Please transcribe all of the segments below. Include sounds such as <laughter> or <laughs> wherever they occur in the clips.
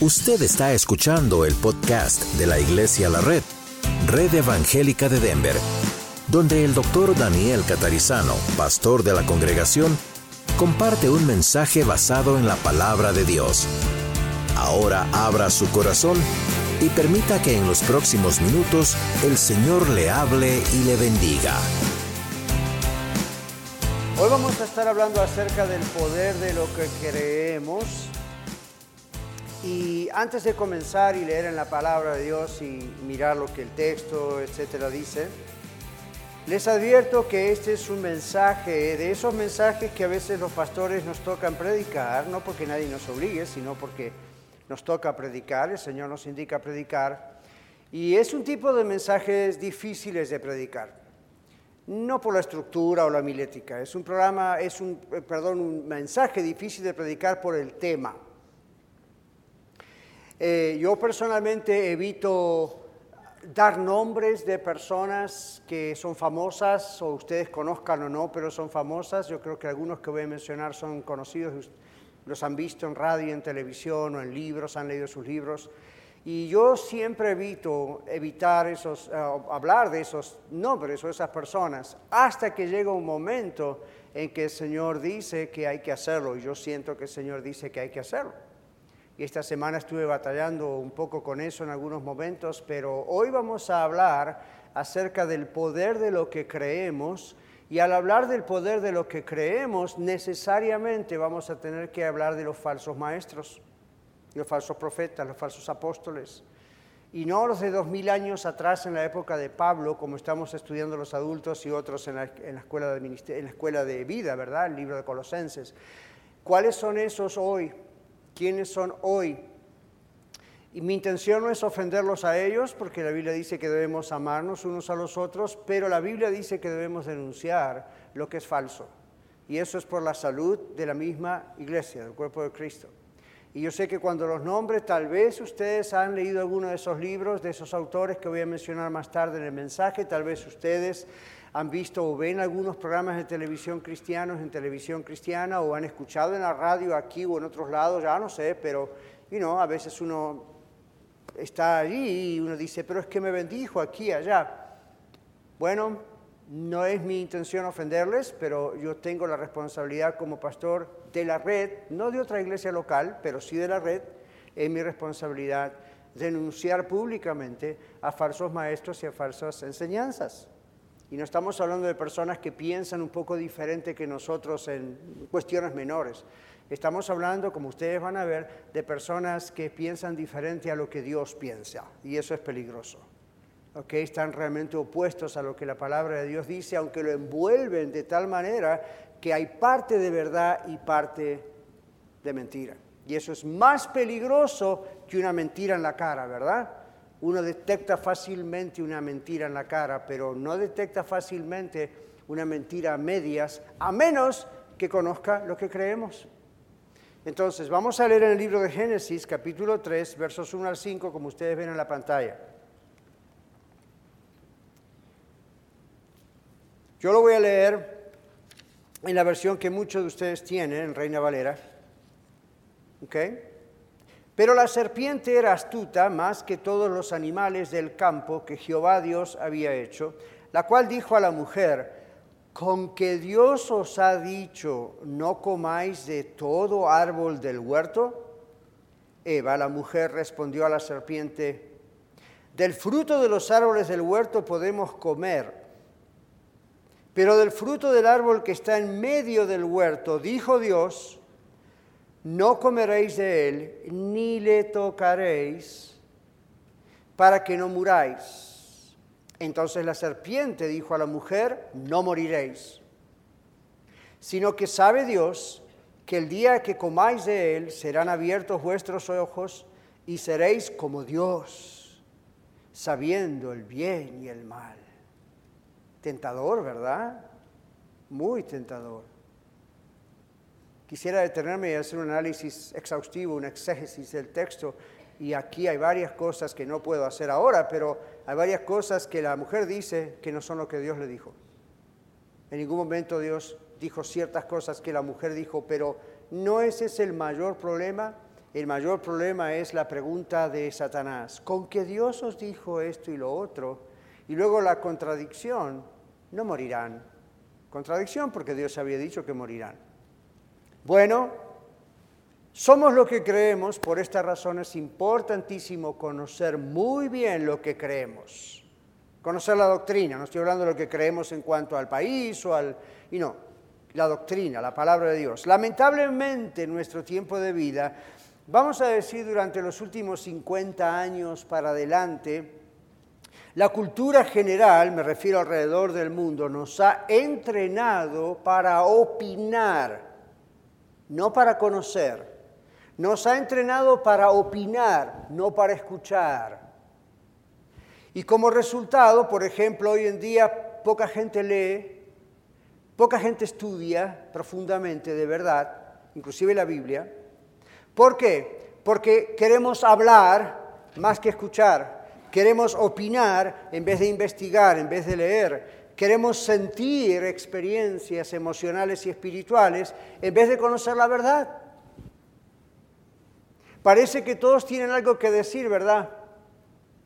Usted está escuchando el podcast de la Iglesia La Red, Red Evangélica de Denver, donde el doctor Daniel Catarizano, pastor de la congregación, comparte un mensaje basado en la palabra de Dios. Ahora abra su corazón y permita que en los próximos minutos el Señor le hable y le bendiga. Hoy vamos a estar hablando acerca del poder de lo que creemos. Y antes de comenzar y leer en la palabra de Dios y mirar lo que el texto, etcétera, dice, les advierto que este es un mensaje, de esos mensajes que a veces los pastores nos tocan predicar, no porque nadie nos obligue, sino porque nos toca predicar, el Señor nos indica predicar. Y es un tipo de mensajes difíciles de predicar no por la estructura o la milética, es un programa, es un, eh, perdón, un mensaje difícil de predicar por el tema. Eh, yo personalmente evito dar nombres de personas que son famosas, o ustedes conozcan o no, pero son famosas. Yo creo que algunos que voy a mencionar son conocidos, los han visto en radio, en televisión o en libros, han leído sus libros. Y yo siempre evito evitar esos, eh, hablar de esos nombres o esas personas hasta que llega un momento en que el Señor dice que hay que hacerlo. Y yo siento que el Señor dice que hay que hacerlo. Y esta semana estuve batallando un poco con eso en algunos momentos, pero hoy vamos a hablar acerca del poder de lo que creemos. Y al hablar del poder de lo que creemos, necesariamente vamos a tener que hablar de los falsos maestros los falsos profetas, los falsos apóstoles. Y no los de dos mil años atrás en la época de Pablo, como estamos estudiando los adultos y otros en la, escuela, de escuela de vida, ¿verdad? El libro de Colosenses. ¿Cuáles son esos hoy? ¿Quiénes son hoy? Y mi intención no es ofenderlos a ellos, porque la Biblia dice que debemos amarnos unos a los otros, pero la Biblia dice que debemos denunciar lo que es falso. Y eso es por la salud de la misma iglesia, del cuerpo de Cristo. Y yo sé que cuando los nombres, tal vez ustedes han leído alguno de esos libros, de esos autores que voy a mencionar más tarde en el mensaje, tal vez ustedes han visto o ven algunos programas de televisión cristianos en televisión cristiana o han escuchado en la radio aquí o en otros lados, ya no sé, pero you know, a veces uno está allí y uno dice, pero es que me bendijo aquí, allá. Bueno, no es mi intención ofenderles, pero yo tengo la responsabilidad como pastor de la red, no de otra iglesia local, pero sí de la red, es mi responsabilidad denunciar públicamente a falsos maestros y a falsas enseñanzas. Y no estamos hablando de personas que piensan un poco diferente que nosotros en cuestiones menores. Estamos hablando, como ustedes van a ver, de personas que piensan diferente a lo que Dios piensa. Y eso es peligroso están realmente opuestos a lo que la palabra de Dios dice, aunque lo envuelven de tal manera que hay parte de verdad y parte de mentira. Y eso es más peligroso que una mentira en la cara, ¿verdad? Uno detecta fácilmente una mentira en la cara, pero no detecta fácilmente una mentira a medias, a menos que conozca lo que creemos. Entonces, vamos a leer en el libro de Génesis, capítulo 3, versos 1 al 5, como ustedes ven en la pantalla. Yo lo voy a leer en la versión que muchos de ustedes tienen, en Reina Valera. ¿Ok? Pero la serpiente era astuta más que todos los animales del campo que Jehová Dios había hecho, la cual dijo a la mujer, con que Dios os ha dicho, no comáis de todo árbol del huerto. Eva, la mujer, respondió a la serpiente, del fruto de los árboles del huerto podemos comer pero del fruto del árbol que está en medio del huerto, dijo Dios, no comeréis de él, ni le tocaréis, para que no muráis. Entonces la serpiente dijo a la mujer, no moriréis, sino que sabe Dios que el día que comáis de él serán abiertos vuestros ojos y seréis como Dios, sabiendo el bien y el mal. Tentador, ¿verdad? Muy tentador. Quisiera detenerme y hacer un análisis exhaustivo, un exégesis del texto, y aquí hay varias cosas que no puedo hacer ahora, pero hay varias cosas que la mujer dice que no son lo que Dios le dijo. En ningún momento Dios dijo ciertas cosas que la mujer dijo, pero no ese es el mayor problema. el mayor problema es la pregunta de Satanás, ¿con qué Dios os dijo esto y lo otro? Y luego la contradicción, no morirán. Contradicción porque Dios había dicho que morirán. Bueno, somos lo que creemos, por esta razón es importantísimo conocer muy bien lo que creemos. Conocer la doctrina, no estoy hablando de lo que creemos en cuanto al país o al... Y no, la doctrina, la palabra de Dios. Lamentablemente en nuestro tiempo de vida Vamos a decir durante los últimos 50 años para adelante, la cultura general, me refiero alrededor del mundo, nos ha entrenado para opinar, no para conocer. Nos ha entrenado para opinar, no para escuchar. Y como resultado, por ejemplo, hoy en día poca gente lee, poca gente estudia profundamente, de verdad, inclusive la Biblia, ¿Por qué? Porque queremos hablar más que escuchar. Queremos opinar en vez de investigar, en vez de leer. Queremos sentir experiencias emocionales y espirituales en vez de conocer la verdad. Parece que todos tienen algo que decir, ¿verdad?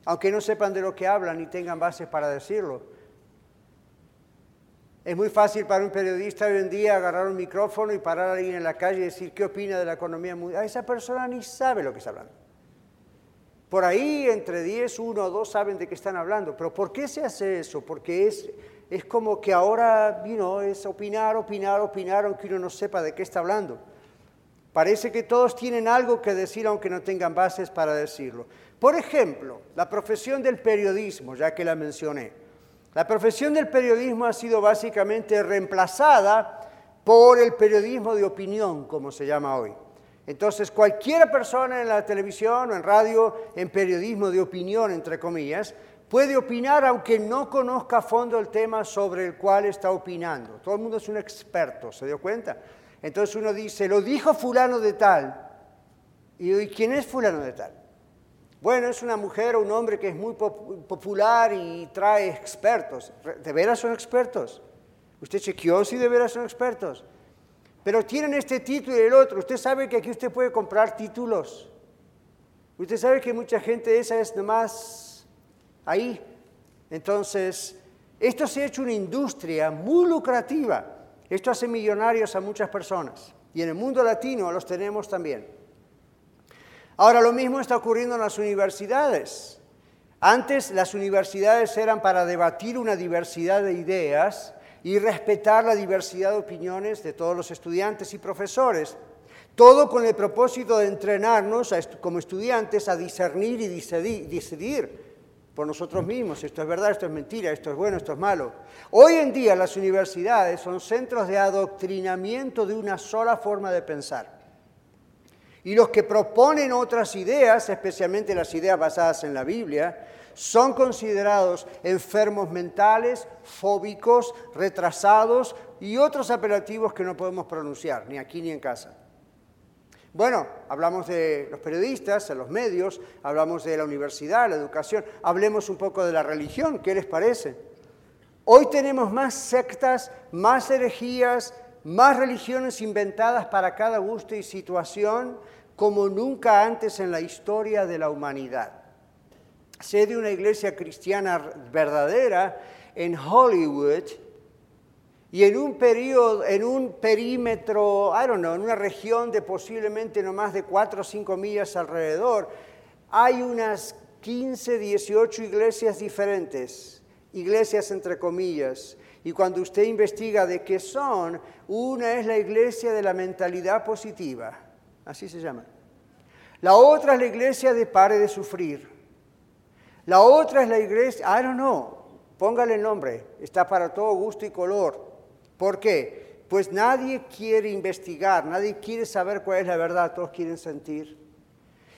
Aunque no sepan de lo que hablan y tengan bases para decirlo. Es muy fácil para un periodista hoy en día agarrar un micrófono y parar a alguien en la calle y decir qué opina de la economía mundial. Esa persona ni sabe lo que está hablando. Por ahí entre 10, 1 o 2 saben de qué están hablando. Pero ¿por qué se hace eso? Porque es, es como que ahora you es opinar, opinar, opinar, aunque uno no sepa de qué está hablando. Parece que todos tienen algo que decir aunque no tengan bases para decirlo. Por ejemplo, la profesión del periodismo, ya que la mencioné. La profesión del periodismo ha sido básicamente reemplazada por el periodismo de opinión, como se llama hoy. Entonces, cualquier persona en la televisión o en radio, en periodismo de opinión, entre comillas, puede opinar aunque no conozca a fondo el tema sobre el cual está opinando. Todo el mundo es un experto, ¿se dio cuenta? Entonces uno dice, lo dijo fulano de tal. ¿Y quién es fulano de tal? Bueno, es una mujer o un hombre que es muy popular y trae expertos. ¿De veras son expertos? ¿Usted chequeó si de veras son expertos? Pero tienen este título y el otro. Usted sabe que aquí usted puede comprar títulos. Usted sabe que mucha gente esa es nomás ahí. Entonces, esto se ha hecho una industria muy lucrativa. Esto hace millonarios a muchas personas. Y en el mundo latino los tenemos también. Ahora lo mismo está ocurriendo en las universidades. Antes las universidades eran para debatir una diversidad de ideas y respetar la diversidad de opiniones de todos los estudiantes y profesores. Todo con el propósito de entrenarnos como estudiantes a discernir y decidir por nosotros mismos. Esto es verdad, esto es mentira, esto es bueno, esto es malo. Hoy en día las universidades son centros de adoctrinamiento de una sola forma de pensar. Y los que proponen otras ideas, especialmente las ideas basadas en la Biblia, son considerados enfermos mentales, fóbicos, retrasados y otros apelativos que no podemos pronunciar, ni aquí ni en casa. Bueno, hablamos de los periodistas, de los medios, hablamos de la universidad, la educación, hablemos un poco de la religión, ¿qué les parece? Hoy tenemos más sectas, más herejías, más religiones inventadas para cada gusto y situación, como nunca antes en la historia de la humanidad. Sé de una iglesia cristiana verdadera en Hollywood y en un periodo, en un perímetro, I don't know, en una región de posiblemente no más de 4 o 5 millas alrededor, hay unas 15, 18 iglesias diferentes, iglesias entre comillas. Y cuando usted investiga de qué son, una es la iglesia de la mentalidad positiva así se llama. La otra es la iglesia de pare de sufrir. La otra es la iglesia, I don't know, póngale el nombre, está para todo gusto y color. ¿Por qué? Pues nadie quiere investigar, nadie quiere saber cuál es la verdad, todos quieren sentir.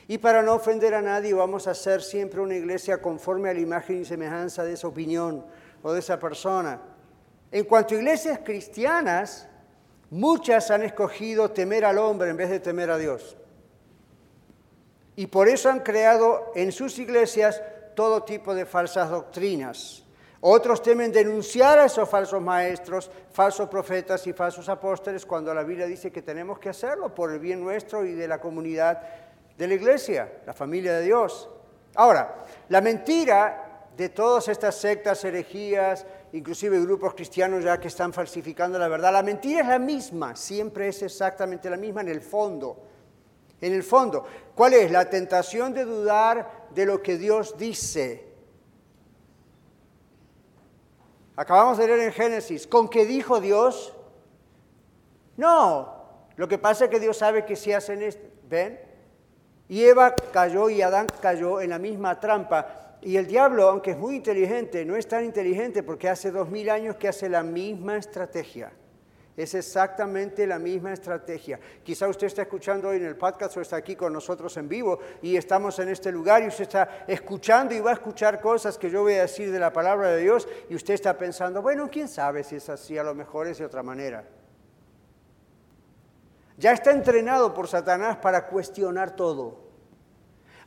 Y para no ofender a nadie vamos a hacer siempre una iglesia conforme a la imagen y semejanza de esa opinión o de esa persona. En cuanto a iglesias cristianas, Muchas han escogido temer al hombre en vez de temer a Dios. Y por eso han creado en sus iglesias todo tipo de falsas doctrinas. Otros temen denunciar a esos falsos maestros, falsos profetas y falsos apóstoles cuando la Biblia dice que tenemos que hacerlo por el bien nuestro y de la comunidad de la iglesia, la familia de Dios. Ahora, la mentira de todas estas sectas, herejías, inclusive grupos cristianos ya que están falsificando la verdad, la mentira es la misma, siempre es exactamente la misma en el fondo. En el fondo, ¿cuál es? La tentación de dudar de lo que Dios dice. Acabamos de leer en Génesis, ¿con qué dijo Dios? No, lo que pasa es que Dios sabe que si hacen esto, ¿ven? Y Eva cayó y Adán cayó en la misma trampa. Y el diablo, aunque es muy inteligente, no es tan inteligente porque hace dos mil años que hace la misma estrategia. Es exactamente la misma estrategia. Quizá usted está escuchando hoy en el podcast o está aquí con nosotros en vivo y estamos en este lugar y usted está escuchando y va a escuchar cosas que yo voy a decir de la palabra de Dios y usted está pensando, bueno, quién sabe si es así, a lo mejor es de otra manera. Ya está entrenado por Satanás para cuestionar todo.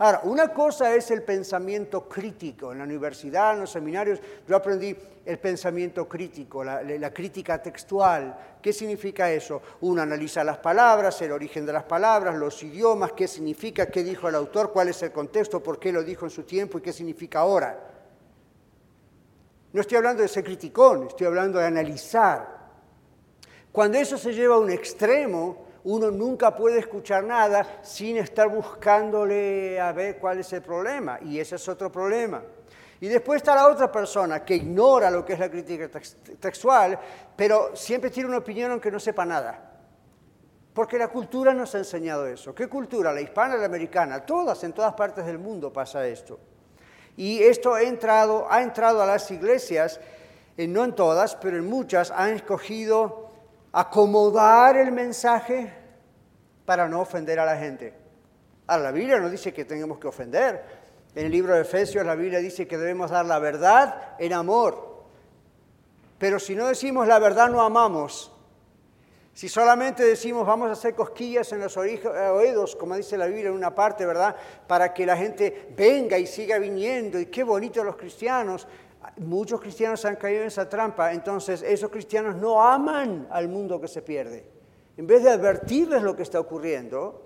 Ahora, una cosa es el pensamiento crítico. En la universidad, en los seminarios, yo aprendí el pensamiento crítico, la, crítica textual. ¿Qué significa eso? Uno analiza las palabras, el origen de las palabras, los idiomas, qué significa, qué dijo el autor, cuál es el contexto, por qué lo dijo en su tiempo y qué significa ahora. No estoy hablando de ser criticón, estoy hablando de analizar. Cuando eso se lleva a un extremo, uno nunca puede escuchar nada sin estar buscándole a ver cuál es el problema. Y ese es otro problema. Y después está la otra persona que ignora lo que es la crítica textual, pero siempre tiene una opinión aunque no sepa nada. Porque la cultura nos ha enseñado eso. ¿Qué cultura? La hispana, la americana. Todas, en todas partes del mundo pasa esto. Y esto ha entrado, ha entrado a las iglesias, no en todas, pero en muchas, han escogido acomodar el mensaje para no ofender a la gente. Ahora, la Biblia no dice que tengamos que ofender. En el libro de Efesios la Biblia dice que debemos dar la verdad en amor. Pero si no decimos la verdad no amamos. Si solamente decimos vamos a hacer cosquillas en los oídos, como dice la Biblia en una parte, ¿verdad? Para que la gente venga y siga viniendo. Y qué bonito los cristianos. Muchos cristianos han caído en esa trampa, entonces esos cristianos no aman al mundo que se pierde. En vez de advertirles lo que está ocurriendo,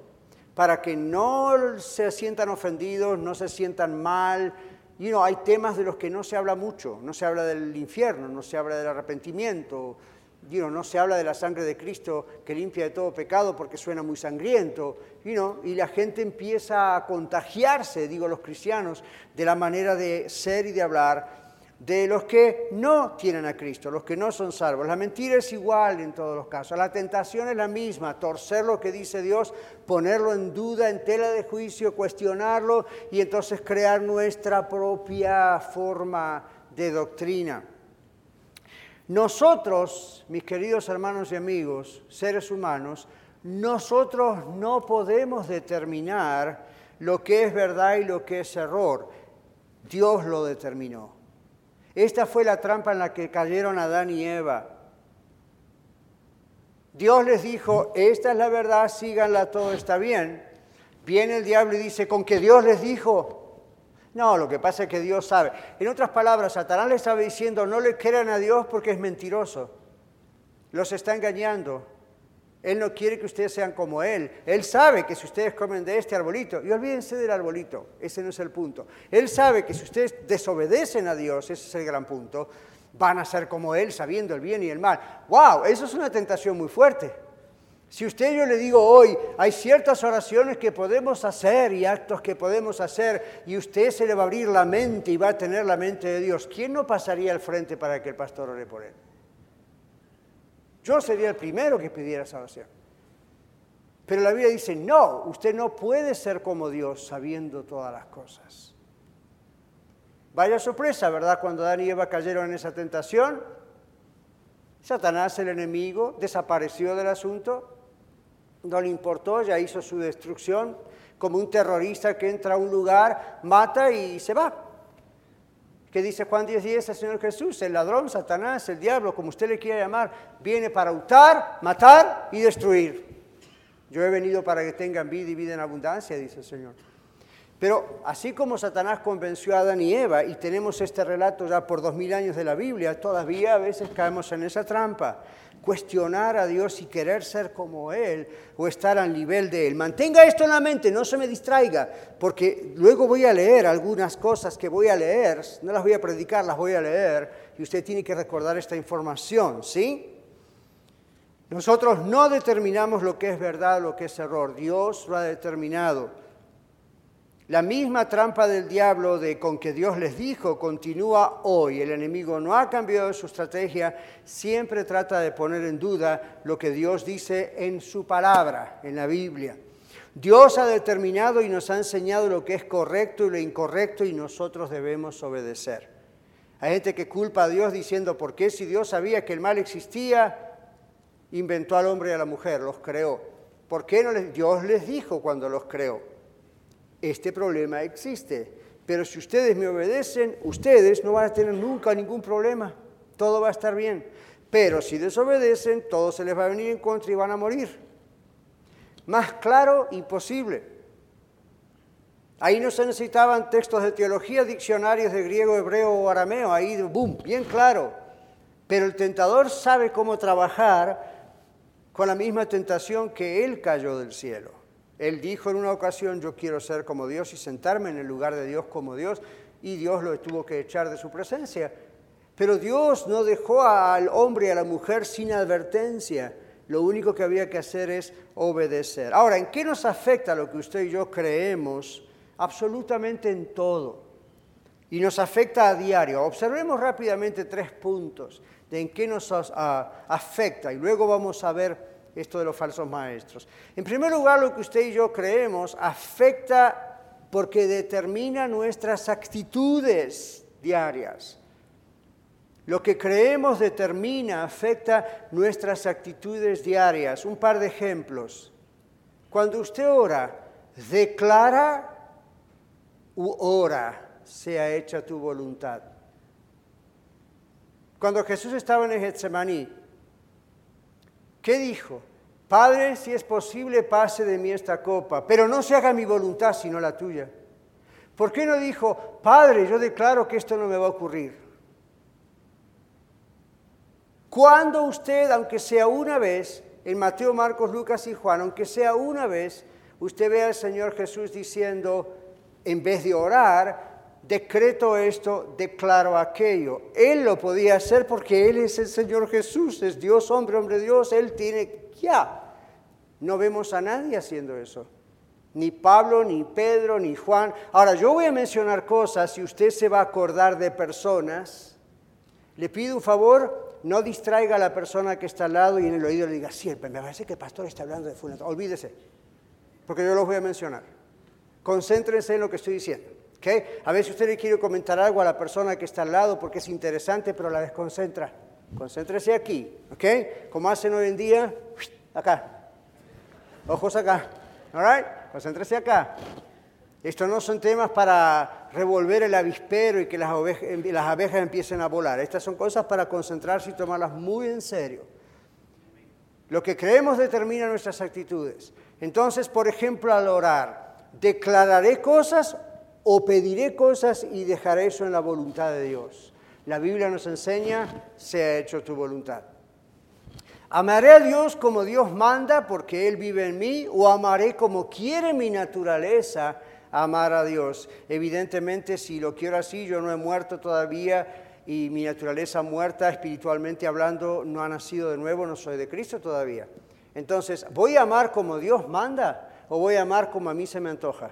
para que no se sientan ofendidos, no se sientan mal, y no hay temas de los que no se habla mucho, no se habla del infierno, no se habla del arrepentimiento, no se habla de la sangre de Cristo que limpia de todo pecado porque suena muy sangriento, y la gente empieza a contagiarse, digo los cristianos, de la manera de ser y de hablar de los que no tienen a Cristo, los que no son salvos. La mentira es igual en todos los casos. La tentación es la misma, torcer lo que dice Dios, ponerlo en duda, en tela de juicio, cuestionarlo y entonces crear nuestra propia forma de doctrina. Nosotros, mis queridos hermanos y amigos, seres humanos, nosotros no podemos determinar lo que es verdad y lo que es error. Dios lo determinó. Esta fue la trampa en la que cayeron Adán y Eva. Dios les dijo, esta es la verdad, síganla, todo está bien. Viene el diablo y dice, ¿con que Dios les dijo? No, lo que pasa es que Dios sabe. En otras palabras, Satanás les estaba diciendo, no le crean a Dios porque es mentiroso. Los está engañando. Él no quiere que ustedes sean como Él. Él sabe que si ustedes comen de este arbolito, y olvídense del arbolito, ese no es el punto. Él sabe que si ustedes desobedecen a Dios, ese es el gran punto, van a ser como Él, sabiendo el bien y el mal. ¡Wow! Eso es una tentación muy fuerte. Si usted yo le digo hoy, hay ciertas oraciones que podemos hacer y actos que podemos hacer, y usted se le va a abrir la mente y va a tener la mente de Dios, ¿quién no pasaría al frente para que el pastor ore por él? Yo sería el primero que pidiera salvación. Pero la Biblia dice, no, usted no puede ser como Dios sabiendo todas las cosas. Vaya sorpresa, ¿verdad? Cuando Adán y Eva cayeron en esa tentación, Satanás, el enemigo, desapareció del asunto, no le importó, ya hizo su destrucción, como un terrorista que entra a un lugar, mata y se va. ¿Qué dice Juan 10:10 10, el Señor Jesús? El ladrón, Satanás, el diablo, como usted le quiera llamar, viene para hurtar, matar y destruir. Yo he venido para que tengan vida y vida en abundancia, dice el Señor. Pero así como Satanás convenció a Adán y Eva, y tenemos este relato ya por dos mil años de la Biblia, todavía a veces caemos en esa trampa. Cuestionar a Dios y querer ser como Él o estar al nivel de Él. Mantenga esto en la mente, no se me distraiga, porque luego voy a leer algunas cosas que voy a leer, no las voy a predicar, las voy a leer, y usted tiene que recordar esta información, ¿sí? Nosotros no determinamos lo que es verdad, lo que es error, Dios lo ha determinado. La misma trampa del diablo de con que Dios les dijo continúa hoy. El enemigo no ha cambiado su estrategia, siempre trata de poner en duda lo que Dios dice en su palabra, en la Biblia. Dios ha determinado y nos ha enseñado lo que es correcto y lo incorrecto y nosotros debemos obedecer. Hay gente que culpa a Dios diciendo, ¿por qué si Dios sabía que el mal existía, inventó al hombre y a la mujer, los creó? ¿Por qué no les, Dios les dijo cuando los creó? Este problema existe. Pero si ustedes me obedecen, ustedes no van a tener nunca ningún problema. Todo va a estar bien. Pero si desobedecen, todo se les va a venir en contra y van a morir. Más claro, imposible. Ahí no se necesitaban textos de teología, diccionarios de griego, hebreo o arameo. Ahí, boom, bien claro. Pero el tentador sabe cómo trabajar con la misma tentación que él cayó del cielo. Él dijo en una ocasión, yo quiero ser como Dios y sentarme en el lugar de Dios como Dios, y Dios lo tuvo que echar de su presencia. Pero Dios no dejó al hombre y a la mujer sin advertencia. Lo único que había que hacer es obedecer. Ahora, ¿en qué nos afecta lo que usted y yo creemos? Absolutamente en todo. Y nos afecta a diario. Observemos rápidamente tres puntos de en qué nos afecta y luego vamos a ver esto de los falsos maestros. En primer lugar, lo que usted y yo creemos afecta porque determina nuestras actitudes diarias. Lo que creemos determina, afecta nuestras actitudes diarias. Un par de ejemplos. Cuando usted ora, declara u ora, sea hecha tu voluntad. Cuando Jesús estaba en Getsemaní, ¿Qué dijo? Padre, si es posible, pase de mí esta copa, pero no se haga mi voluntad sino la tuya. ¿Por qué no dijo, Padre, yo declaro que esto no me va a ocurrir? Cuando usted, aunque sea una vez, en Mateo, Marcos, Lucas y Juan, aunque sea una vez, usted ve al Señor Jesús diciendo, en vez de orar, decreto esto, declaro aquello. Él lo podía hacer porque Él es el Señor Jesús, es Dios, hombre, hombre, Dios, Él tiene ya. No vemos a nadie haciendo eso. Ni Pablo, ni Pedro, ni Juan. Ahora, yo voy a mencionar cosas y usted se va a acordar de personas. Le pido un favor, no distraiga a la persona que está al lado y en el oído le diga, siempre, me parece que el pastor está hablando de fulano. Olvídese, porque yo los voy a mencionar. Concéntrense en lo que estoy diciendo. A veces usted le quiere comentar algo a la persona que está al lado porque es interesante, pero la desconcentra. Concéntrese aquí, ¿ok? Como hacen hoy en día, acá. Ojos acá, ¿all right? Concéntrese acá. Estos no son temas para revolver el avispero y que las, las abejas empiecen a volar. Estas son cosas para concentrarse y tomarlas muy en serio. Lo que creemos determina nuestras actitudes. Entonces, por ejemplo, al orar, declararé cosas o pediré cosas y dejaré eso en la voluntad de Dios. La Biblia nos enseña, se ha hecho tu voluntad. Amaré a Dios como Dios manda porque Él vive en mí o amaré como quiere mi naturaleza amar a Dios. Evidentemente, si lo quiero así, yo no he muerto todavía y mi naturaleza muerta espiritualmente hablando no ha nacido de nuevo, no soy de Cristo todavía. Entonces, ¿voy a amar como Dios manda o voy a amar como a mí se me antoja?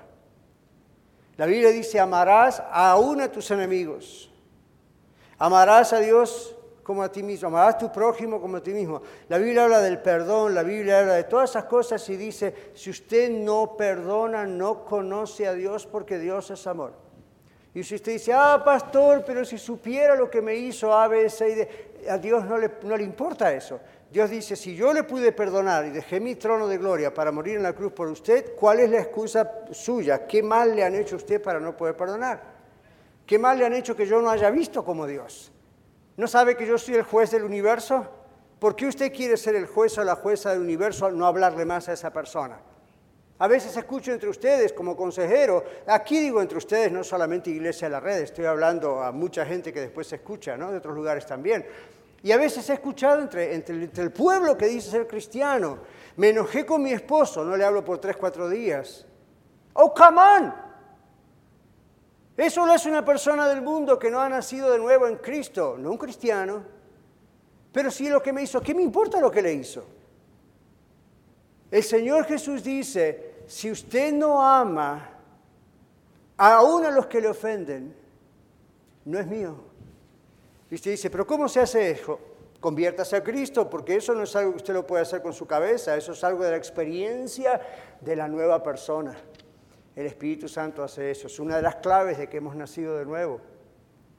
La Biblia dice, amarás aún a tus enemigos. Amarás a Dios como a ti mismo, amarás a tu prójimo como a ti mismo. La Biblia habla del perdón, la Biblia habla de todas esas cosas y dice, si usted no perdona, no conoce a Dios porque Dios es amor. Y si usted dice, ah, pastor, pero si supiera lo que me hizo A, B, C, a Dios no le, no le importa eso. Dios dice, si yo le pude perdonar y dejé mi trono de gloria para morir en la cruz por usted, ¿cuál es la excusa suya? ¿Qué mal le han hecho a usted para no poder perdonar? ¿Qué mal le han hecho que yo no haya visto como Dios? ¿No sabe que yo soy el juez del universo? ¿Por qué usted quiere ser el juez o la jueza del universo al no hablarle más a esa persona? A veces escucho entre ustedes como consejero, aquí digo entre ustedes, no solamente Iglesia de la Red, estoy hablando a mucha gente que después se escucha, ¿no? de otros lugares también. Y a veces he escuchado entre, entre, el pueblo que dice ser cristiano, me enojé con mi esposo, no le hablo por tres, cuatro días. Oh, come on. Eso lo es una persona del mundo que no ha nacido de nuevo en Cristo, no un cristiano. Pero sí lo que me hizo, ¿qué me importa lo que le hizo? El Señor Jesús dice, si usted no ama aún a los que le ofenden, no es mío. Y usted dice, pero ¿cómo se hace eso? Conviértase a Cristo, porque eso no es algo que usted lo puede hacer con su cabeza, eso es algo de la experiencia de la nueva persona. El Espíritu Santo hace eso, es una de las claves de que hemos nacido de nuevo.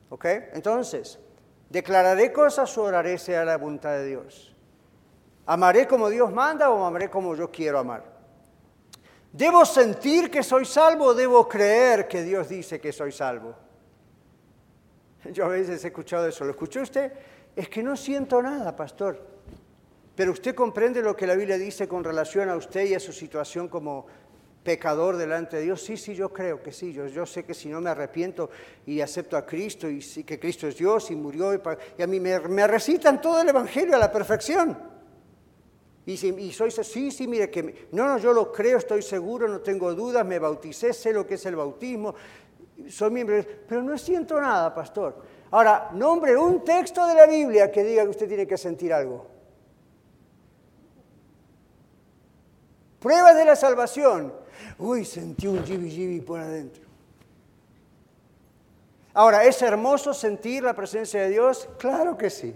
¿Ok? Entonces, declararé cosas o oraré sea la voluntad de Dios. ¿Amaré como Dios manda o amaré como yo quiero amar? ¿Debo sentir que soy salvo o debo creer que Dios dice que soy salvo? Yo a veces he escuchado eso. ¿Lo escuchó usted? Es que no siento nada, pastor. Pero usted comprende lo que la Biblia dice con relación a usted y a su situación como pecador delante de Dios. Sí, sí, yo creo que sí. Yo, yo sé que si no me arrepiento y acepto a Cristo y que Cristo es Dios y murió y, a mí me, recitan todo el Evangelio a la perfección. Y, si, soy, sí, sí, mire que, no, no, yo lo creo, estoy seguro, no tengo dudas, me bauticé, sé lo que es el bautismo, soy miembro, pero no siento nada, pastor. Ahora, nombre un texto de la Biblia que diga que usted tiene que sentir algo. Pruebas de la salvación. Uy, sentí un jibi jibi por adentro. Ahora, ¿es hermoso sentir la presencia de Dios? Claro que sí.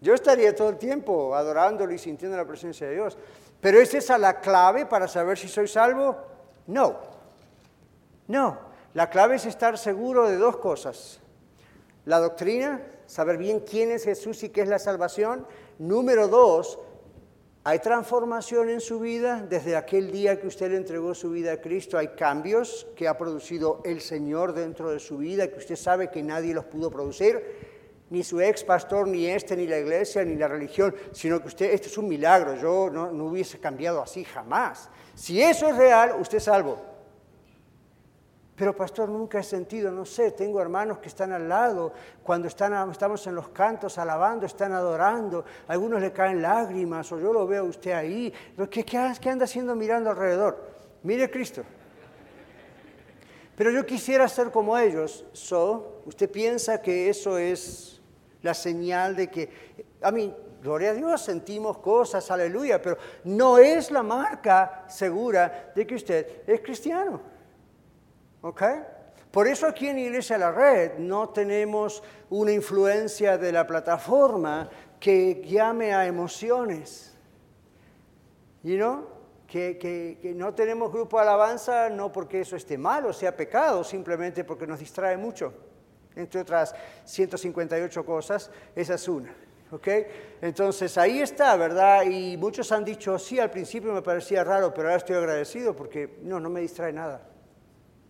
Yo estaría todo el tiempo adorándolo y sintiendo la presencia de Dios. Pero ¿es esa la clave para saber si soy salvo? No. No. La clave es estar seguro de dos cosas. La doctrina, saber bien quién es Jesús y qué es la salvación. Número dos, hay transformación en su vida desde aquel día que usted le entregó su vida a Cristo. Hay cambios que ha producido el Señor dentro de su vida que usted sabe que nadie los pudo producir ni su ex pastor, ni este, ni la iglesia, ni la religión, sino que usted, esto es un milagro, yo no, hubiese cambiado así jamás. Si eso es real, usted es salvo. Pero pastor, nunca he sentido, no sé, tengo hermanos que están al lado, cuando están, estamos en los cantos alabando, están adorando, a algunos le caen lágrimas, o yo lo veo a usted ahí, ¿qué, qué, qué anda haciendo mirando alrededor? Mire Cristo. Pero yo quisiera ser como ellos, so, ¿usted piensa que eso es la señal de que, a mí, gloria a Dios, sentimos cosas, aleluya, pero no es la marca segura de que usted es cristiano. ¿Ok? Por eso aquí en Iglesia La Red no tenemos una influencia de la plataforma que llame a emociones. ¿Y no? Que, que, no tenemos grupo de alabanza no porque eso esté mal o sea pecado, simplemente porque nos distrae mucho entre otras 158 cosas, esa es una. ¿ok? Entonces ahí está, ¿verdad? Y muchos han dicho, sí, al principio me parecía raro, pero ahora estoy agradecido porque no, no me distrae nada.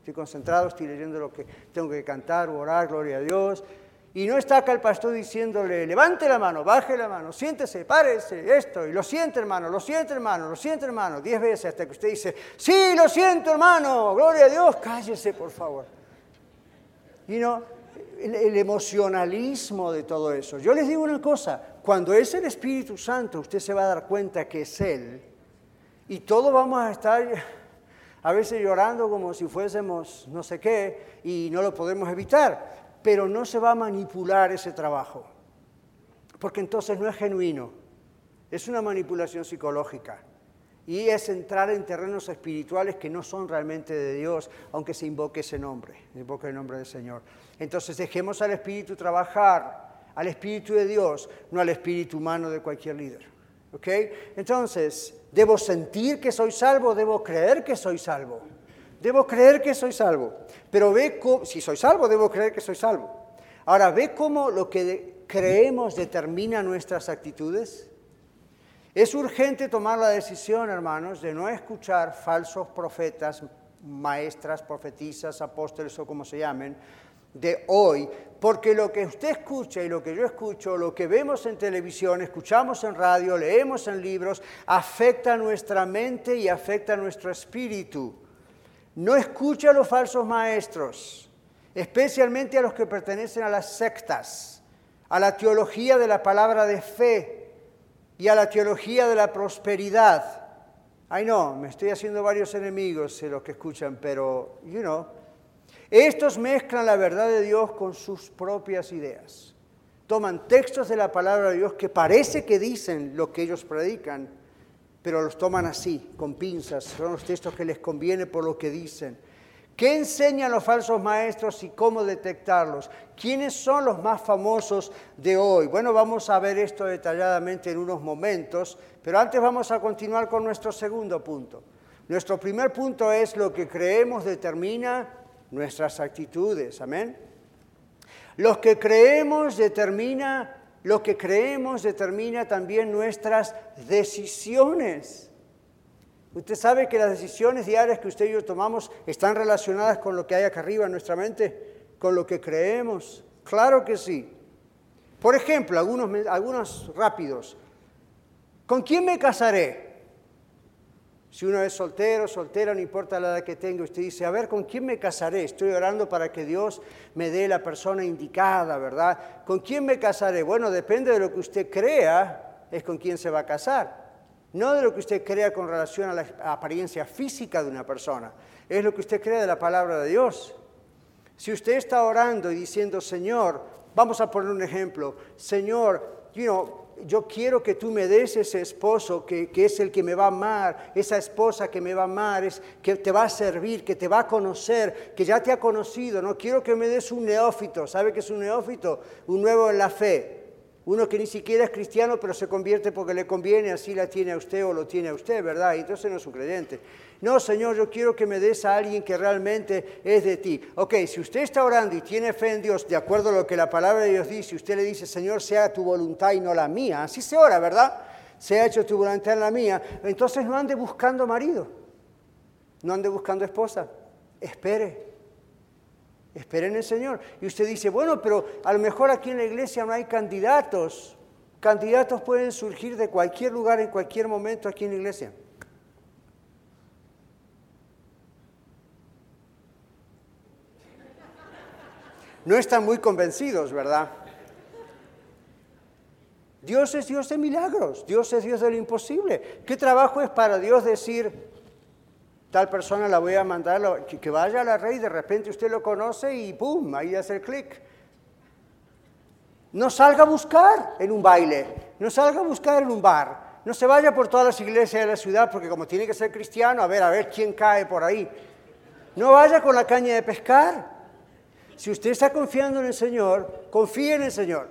Estoy concentrado, estoy leyendo lo que tengo que cantar, orar, gloria a Dios. Y no está acá el pastor diciéndole, levante la mano, baje la mano, siéntese, párese, esto, y lo siente hermano, lo siente hermano, lo siente hermano, diez veces hasta que usted dice, sí, lo siento hermano, gloria a Dios, cállese por favor. Y no, el, emocionalismo de todo eso. Yo les digo una cosa, cuando es el Espíritu Santo, usted se va a dar cuenta que es Él. Y todos vamos a estar a veces llorando como si fuésemos no sé qué y no lo podemos evitar, pero no se va a manipular ese trabajo, porque entonces no es genuino, es una manipulación psicológica y es entrar en terrenos espirituales que no son realmente de Dios, aunque se invoque ese nombre, invoque el nombre del Señor. Entonces dejemos al Espíritu trabajar, al Espíritu de Dios, no al Espíritu humano de cualquier líder. ¿Ok? Entonces, ¿debo sentir que soy salvo? ¿Debo creer que soy salvo? Debo creer que soy salvo. Pero ve cómo, si soy salvo, debo creer que soy salvo. Ahora, ve cómo lo que creemos determina nuestras actitudes. Es urgente tomar la decisión, hermanos, de no escuchar falsos profetas, maestras, profetizas, apóstoles o como se llamen, de hoy, porque lo que usted escucha y lo que yo escucho, lo que vemos en televisión, escuchamos en radio, leemos en libros, afecta nuestra mente y afecta nuestro espíritu. No escucha a los falsos maestros, especialmente a los que pertenecen a las sectas a la teología de la palabra de fe y a la teología de la prosperidad. Ay no, me estoy haciendo varios enemigos de los que escuchan, pero, you know, estos mezclan la verdad de Dios con sus propias ideas. Toman textos de la palabra de Dios que parece que dicen lo que ellos predican, pero los toman así, con pinzas. Son los textos que les conviene por lo que dicen. ¿Qué enseñan los falsos maestros y cómo detectarlos? ¿Quiénes son los más famosos de hoy? Bueno, vamos a ver esto detalladamente en unos momentos, pero antes vamos a continuar con nuestro segundo punto. Nuestro primer punto es lo que creemos determina nuestras actitudes. Amén. Lo que creemos determina lo que creemos determina también nuestras decisiones. Usted sabe que las decisiones diarias que usted y yo tomamos están relacionadas con lo que hay acá arriba en nuestra mente, con lo que creemos. Claro que sí. Por ejemplo, algunos, algunos rápidos. ¿Con quién me casaré? Si uno es soltero, soltera, no importa la edad que tenga, usted dice, a ver, ¿con quién me casaré? Estoy orando para que Dios me dé la persona indicada, ¿verdad? ¿Con quién me casaré? Bueno, depende de lo que usted crea, es con quién se va a casar. No de lo que usted crea con relación a la apariencia física de una persona, es lo que usted crea de la palabra de Dios. Si usted está orando y diciendo, Señor, vamos a poner un ejemplo, Señor, you know, yo quiero que tú me des ese esposo que, es el que me va a amar, esa esposa que me va a amar, es, que te va a servir, que te va a conocer, que ya te ha conocido. No quiero que me des un neófito. ¿Sabe qué es un neófito? Un nuevo en la fe. Uno que ni siquiera es cristiano, pero se convierte porque le conviene, así la tiene a usted o lo tiene a usted, ¿verdad? Y entonces no es un creyente. No, Señor, yo quiero que me des a alguien que realmente es de ti. Ok, si usted está orando y tiene fe en Dios, de acuerdo a lo que la palabra de Dios dice, usted le dice, Señor, sea tu voluntad y no la mía. Así se ora, ¿verdad? Se ha hecho tu voluntad en la mía. Entonces no ande buscando marido, no ande buscando esposa. Espere. Espere en el Señor. Y usted dice, bueno, pero a lo mejor aquí en la iglesia no hay candidatos. Candidatos pueden surgir de cualquier lugar, en cualquier momento aquí en la iglesia. No están muy convencidos, ¿verdad? Dios es Dios de milagros, Dios es Dios de lo imposible. ¿Qué trabajo es para Dios decir, tal persona la voy a mandar, que vaya a la rey, de repente usted lo conoce y ¡pum! Ahí hace el clic. No salga a buscar en un baile, no salga a buscar en un bar, no se vaya por todas las iglesias de la ciudad porque como tiene que ser cristiano, a ver, a ver quién cae por ahí. No vaya con la caña de pescar. Si usted está confiando en el Señor, confíe en el Señor.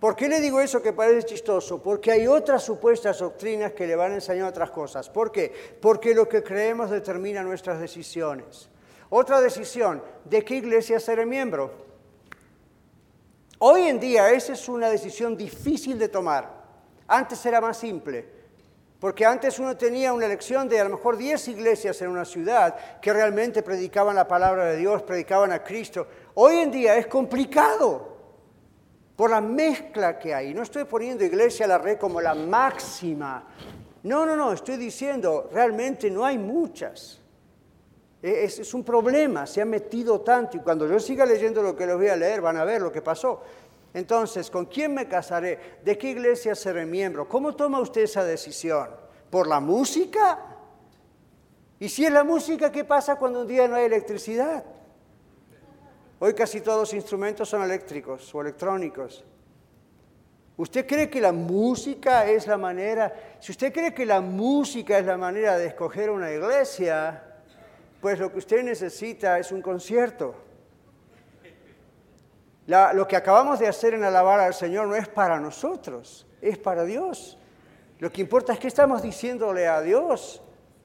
¿Por qué le digo eso que parece chistoso? Porque hay otras supuestas doctrinas que le van a enseñar otras cosas. ¿Por qué? Porque lo que creemos determina nuestras decisiones. Otra decisión, ¿de qué iglesia seré miembro? Hoy en día esa es una decisión difícil de tomar. Antes era más simple. Porque antes uno tenía una elección de a lo mejor 10 iglesias en una ciudad que realmente predicaban la palabra de Dios, predicaban a Cristo. Hoy en día es complicado por la mezcla que hay. No estoy poniendo iglesia a la red como la máxima. No, no, no, estoy diciendo, realmente no hay muchas. E, es, es, un problema, se ha metido tanto y cuando yo siga leyendo lo que les voy a leer van a ver lo que pasó. Entonces, ¿con quién me casaré? ¿De qué iglesia seré miembro? ¿Cómo toma usted esa decisión? ¿Por la música? Y si es la música, ¿qué pasa cuando un día no hay electricidad? Hoy casi todos los instrumentos son eléctricos o electrónicos. ¿Usted cree que la música es la manera? Si usted cree que la música es la manera de escoger una iglesia, pues lo que usted necesita es un concierto lo que acabamos de hacer en alabar al Señor no es para nosotros, es para Dios. Lo que importa es que estamos diciéndole a Dios.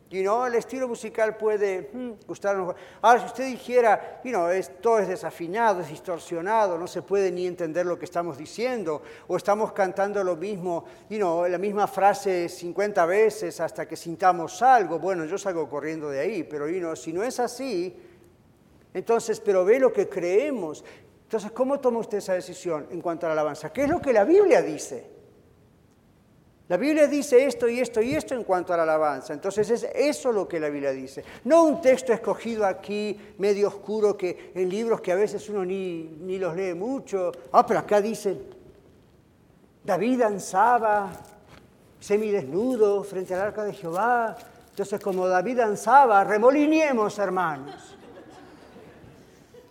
Y no, el estilo musical puede hmm, gustarnos. Ahora, si usted dijera, you know, todo es desafinado, es distorsionado, no se puede ni entender lo que estamos diciendo, o estamos cantando lo mismo, you know, la misma frase 50 veces hasta que sintamos algo, bueno, yo salgo corriendo de ahí, pero you know, si no es así, entonces, pero ve lo que creemos. Entonces, ¿cómo toma usted esa decisión en cuanto a la alabanza? ¿Qué es lo que la Biblia dice? La Biblia dice esto y esto y esto en cuanto a la alabanza. Entonces es eso lo que la Biblia dice. No un texto escogido aquí, medio oscuro, que en libros que a veces uno ni, ni los lee mucho. Ah, pero acá dice, David danzaba semidesnudo frente al arca de Jehová. Entonces como David danzaba, remolineemos hermanos.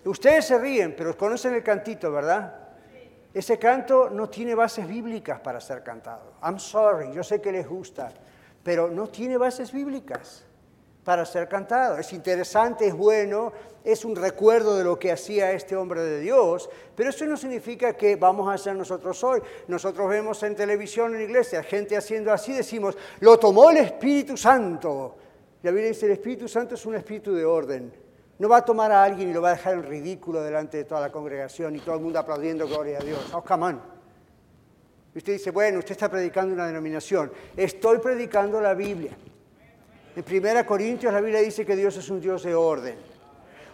Ustedes se ríen, pero conocen el cantito, ¿verdad? Ese canto no tiene bases bíblicas para ser cantado. I'm sorry, yo sé que les gusta, pero no tiene bases bíblicas para ser cantado. Es interesante, es bueno, es un recuerdo de lo que hacía este hombre de Dios, pero eso no significa que vamos a hacer nosotros hoy. Nosotros vemos en televisión, en iglesia, gente haciendo así, decimos, lo tomó el Espíritu Santo. La Biblia dice, el Espíritu Santo es un espíritu de orden. No va a tomar a alguien y lo va a dejar en ridículo delante de toda la congregación y todo el mundo aplaudiendo gloria a Dios. Oh, come. Y usted dice, bueno, usted está predicando una denominación. Estoy predicando la Biblia. En 1 Corintios la Biblia dice que Dios es un Dios de orden.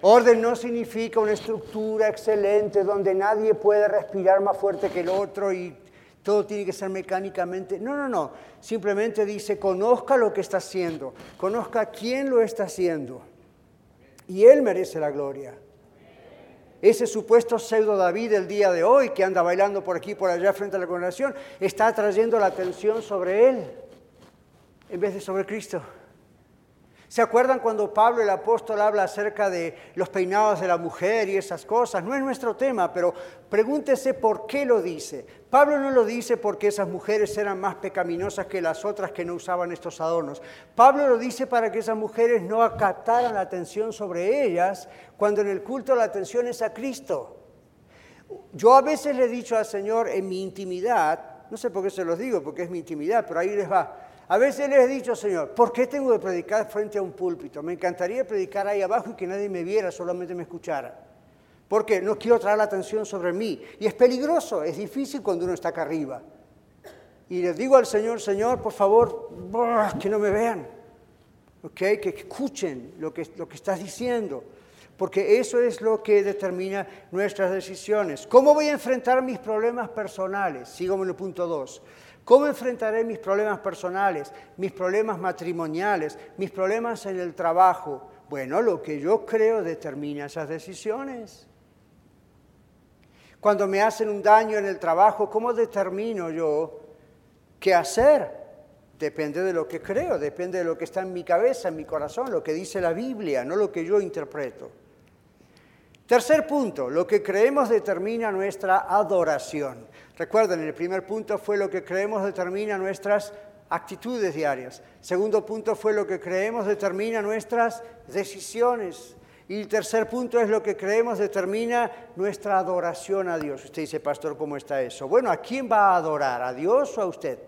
Orden no significa una estructura excelente donde nadie puede respirar más fuerte que el otro y todo tiene que ser mecánicamente. No, no, no. Simplemente dice, conozca lo que está haciendo, conozca quién lo está haciendo. Y Él merece la gloria. Ese supuesto pseudo David del día de hoy que anda bailando por aquí y por allá frente a la congregación está atrayendo la atención sobre Él en vez de sobre Cristo. ¿Se acuerdan cuando Pablo el apóstol habla acerca de los peinados de la mujer y esas cosas? No es nuestro tema, pero pregúntese por qué lo dice. Pablo no lo dice porque esas mujeres eran más pecaminosas que las otras que no usaban estos adornos. Pablo lo dice para que esas mujeres no acataran la atención sobre ellas cuando en el culto la atención es a Cristo. Yo a veces le he dicho al Señor en mi intimidad, no sé por qué se los digo, porque es mi intimidad, pero ahí les va. A veces les he dicho, Señor, ¿por qué tengo que predicar frente a un púlpito? Me encantaría predicar ahí abajo y que nadie me viera, solamente me escuchara. Porque no quiero traer la atención sobre mí. Y es peligroso, es difícil cuando uno está acá arriba. Y les digo al Señor, Señor, por favor, que no me vean. ¿Okay? Que escuchen lo que, lo que estás diciendo. Porque eso es lo que determina nuestras decisiones. ¿Cómo voy a enfrentar mis problemas personales? Sigo en el punto 2. ¿Cómo enfrentaré mis problemas personales, mis problemas matrimoniales, mis problemas en el trabajo? Bueno, lo que yo creo determina esas decisiones. Cuando me hacen un daño en el trabajo, ¿cómo determino yo qué hacer? Depende de lo que creo, depende de lo que está en mi cabeza, en mi corazón, lo que dice la Biblia, no lo que yo interpreto. Tercer punto, lo que creemos determina nuestra adoración. Recuerden, el primer punto fue lo que creemos determina nuestras actitudes diarias. Segundo punto fue lo que creemos determina nuestras decisiones. Y el tercer punto es lo que creemos determina nuestra adoración a Dios. Usted dice, pastor, ¿cómo está eso? Bueno, ¿a quién va a adorar? ¿A Dios o a usted?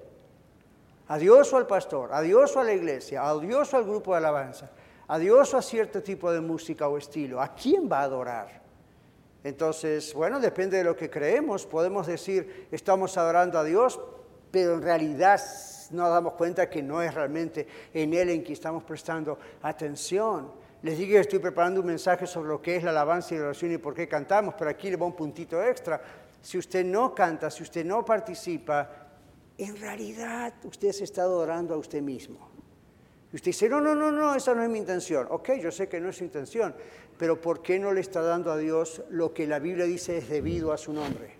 ¿A Dios o al pastor? ¿A Dios o a la iglesia? ¿A Dios o al grupo de alabanza? A Dios o a cierto tipo de música o estilo. ¿A quién va a adorar? Entonces, bueno, depende de lo que creemos. Podemos decir, estamos adorando a Dios, pero en realidad nos damos cuenta que no es realmente en Él en que estamos prestando atención. Les digo que estoy preparando un mensaje sobre lo que es la alabanza y la oración y por qué cantamos, pero aquí le va un puntito extra. Si usted no canta, si usted no participa, en realidad usted se está adorando a usted mismo. Y usted dice, no, no, no, no, esa no es mi intención. Ok, yo sé que no es su intención, pero ¿por qué no le está dando a Dios lo que la Biblia dice es debido a su nombre?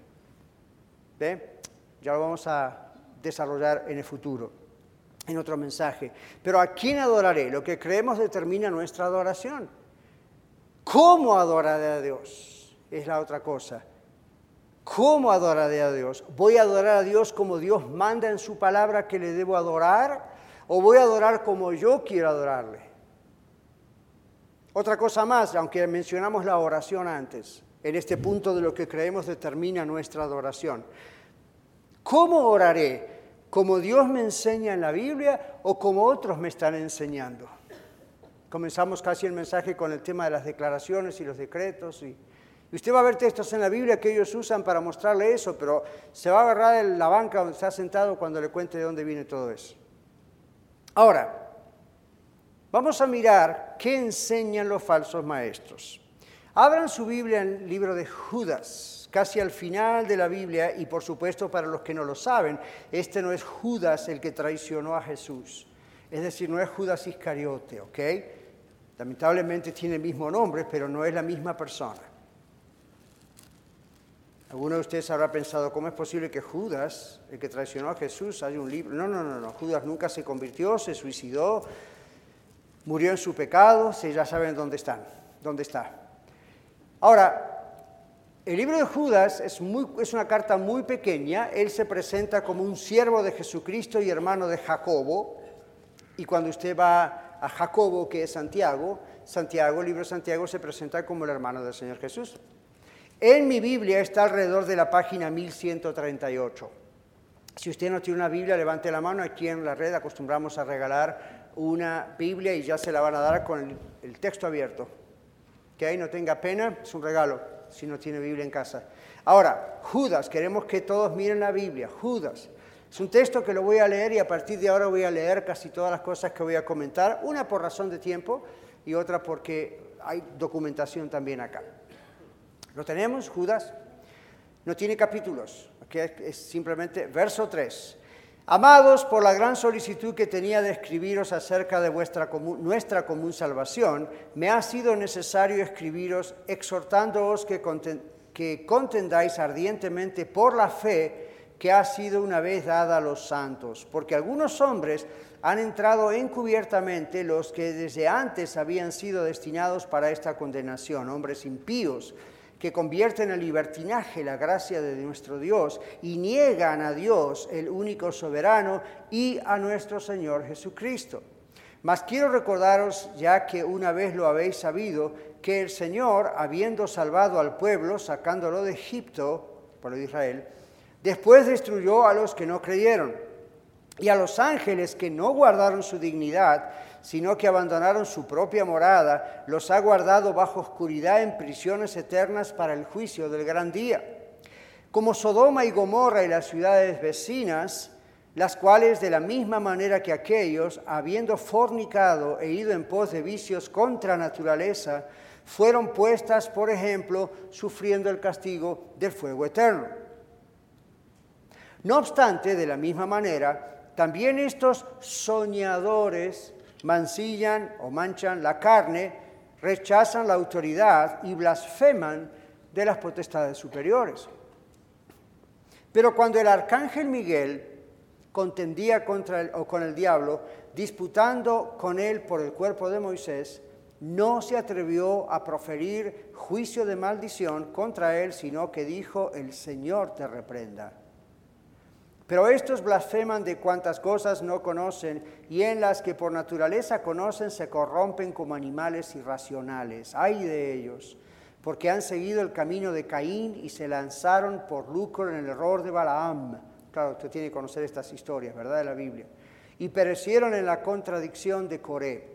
¿Ve? Ya lo vamos a desarrollar en el futuro, en otro mensaje. Pero ¿a quién adoraré? Lo que creemos determina nuestra adoración. ¿Cómo adoraré a Dios? Es la otra cosa. ¿Cómo adoraré a Dios? ¿Voy a adorar a Dios como Dios manda en su palabra que le debo adorar? O voy a adorar como yo quiero adorarle. Otra cosa más, aunque mencionamos la oración antes, en este punto de lo que creemos determina nuestra adoración. ¿Cómo oraré? ¿Como Dios me enseña en la Biblia o como otros me están enseñando? Comenzamos casi el mensaje con el tema de las declaraciones y los decretos. Y, usted va a ver textos en la Biblia que ellos usan para mostrarle eso, pero se va a agarrar en la banca donde está sentado cuando le cuente de dónde viene todo eso. Ahora, vamos a mirar qué enseñan los falsos maestros. Abran su Biblia en el libro de Judas, casi al final de la Biblia, y por supuesto para los que no lo saben, este no es Judas el que traicionó a Jesús. Es decir, no es Judas Iscariote, ¿ok? Lamentablemente tiene el mismo nombre, pero no es la misma persona. Alguno de ustedes habrá pensado, ¿cómo es posible que Judas, el que traicionó a Jesús, haya un libro? No, no, no, no. Judas nunca se convirtió, se suicidó, murió en su pecado, si ya saben dónde están, dónde está. Ahora, el libro de Judas es, es una carta muy pequeña, él se presenta como un siervo de Jesucristo y hermano de Jacobo, y cuando usted va a Jacobo, que es Santiago, Santiago, el libro de Santiago se presenta como el hermano del Señor Jesús. En mi Biblia está alrededor de la página 1138. Si usted no tiene una Biblia, levante la mano. Aquí en la red acostumbramos a regalar una Biblia y ya se la van a dar con el, texto abierto que ahí no tenga pena, es un regalo si no tiene Biblia en casa. Ahora, Judas, queremos que todos miren la Biblia, Judas. Es un texto que lo voy a leer y a partir de ahora voy a leer casi todas las cosas que voy a comentar, una por razón de tiempo y otra porque hay documentación también acá. ¿Lo tenemos, Judas? No tiene capítulos, es simplemente verso 3. Amados, por la gran solicitud que tenía de escribiros acerca de vuestra nuestra común salvación, me ha sido necesario escribiros exhortándoos que, que contendáis ardientemente por la fe que ha sido una vez dada a los santos, porque algunos hombres han entrado encubiertamente los que desde antes habían sido destinados para esta condenación, hombres impíos que convierten en libertinaje la gracia de nuestro Dios y niegan a Dios, el único soberano, y a nuestro Señor Jesucristo. Mas quiero recordaros, ya que una vez lo habéis sabido, que el Señor, habiendo salvado al pueblo, sacándolo de Egipto, pueblo de Israel, después destruyó a los que no creyeron y a los ángeles que no guardaron su dignidad, sino que abandonaron su propia morada, los ha guardado bajo oscuridad en prisiones eternas para el juicio del gran día. Como Sodoma y Gomorra y las ciudades vecinas, las cuales de la misma manera que aquellos, habiendo fornicado e ido en pos de vicios contra naturaleza, fueron puestas, por ejemplo, sufriendo el castigo del fuego eterno. No obstante, de la misma manera, también estos soñadores mancillan o manchan la carne, rechazan la autoridad y blasfeman de las potestades superiores. Pero cuando el arcángel Miguel contendía contra el, o con el diablo, disputando con él por el cuerpo de Moisés, no se atrevió a proferir juicio de maldición contra él, sino que dijo, el Señor te reprenda. Pero estos blasfeman de cuantas cosas no conocen y en las que por naturaleza conocen se corrompen como animales irracionales. Ay de ellos, porque han seguido el camino de Caín y se lanzaron por lucro en el error de Balaam. Claro, usted tiene que conocer estas historias, ¿verdad? De la Biblia. Y perecieron en la contradicción de Coré.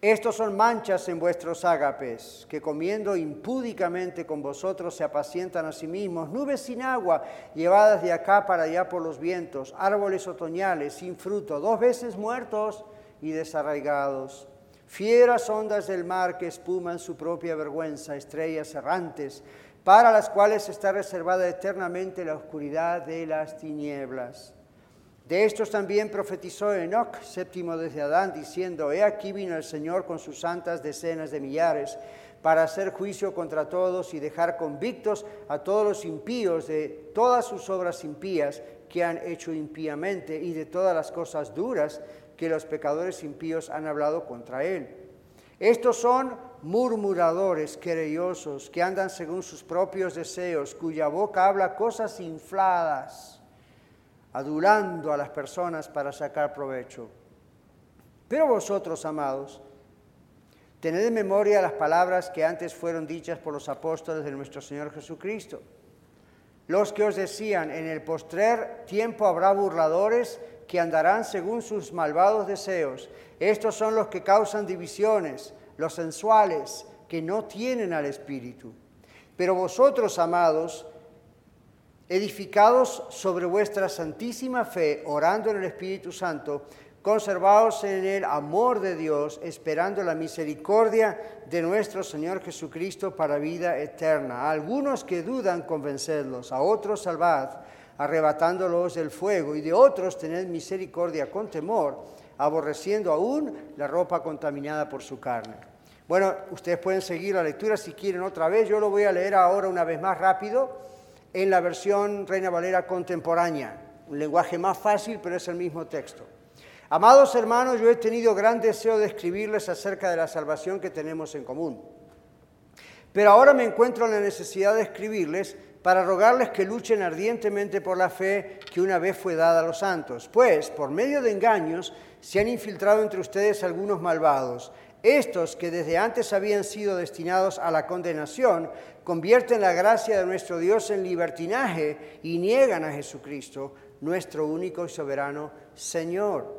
Estos son manchas en vuestros ágapes, que comiendo impúdicamente con vosotros se apacientan a sí mismos, nubes sin agua, llevadas de acá para allá por los vientos, árboles otoñales sin fruto, dos veces muertos y desarraigados, fieras ondas del mar que espuman su propia vergüenza, estrellas errantes, para las cuales está reservada eternamente la oscuridad de las tinieblas. De estos también profetizó Enoch, séptimo desde Adán, diciendo, He aquí vino el Señor con sus santas decenas de millares para hacer juicio contra todos y dejar convictos a todos los impíos de todas sus obras impías que han hecho impíamente y de todas las cosas duras que los pecadores impíos han hablado contra él. Estos son murmuradores, querellosos, que andan según sus propios deseos, cuya boca habla cosas infladas adulando a las personas para sacar provecho. Pero vosotros, amados, tened en memoria las palabras que antes fueron dichas por los apóstoles de nuestro Señor Jesucristo. Los que os decían, en el postrer tiempo habrá burladores que andarán según sus malvados deseos. Estos son los que causan divisiones, los sensuales, que no tienen al Espíritu. Pero vosotros, amados, edificados sobre vuestra santísima fe, orando en el Espíritu Santo, Conservaos en el amor de Dios, esperando la misericordia de nuestro Señor Jesucristo para vida eterna. A algunos que dudan, convencedlos, a otros salvad, arrebatándolos del fuego, y de otros tened misericordia con temor, aborreciendo aún la ropa contaminada por su carne. Bueno, ustedes pueden seguir la lectura si quieren otra vez. Yo lo voy a leer ahora una vez más rápido en la versión Reina Valera contemporánea. Un lenguaje más fácil, pero es el mismo texto. Amados hermanos, yo he tenido gran deseo de escribirles acerca de la salvación que tenemos en común. Pero ahora me encuentro en la necesidad de escribirles para rogarles que luchen ardientemente por la fe que una vez fue dada a los santos, pues por medio de engaños se han infiltrado entre ustedes algunos malvados. Estos que desde antes habían sido destinados a la condenación, convierten la gracia de nuestro Dios en libertinaje y niegan a Jesucristo, nuestro único y soberano Señor.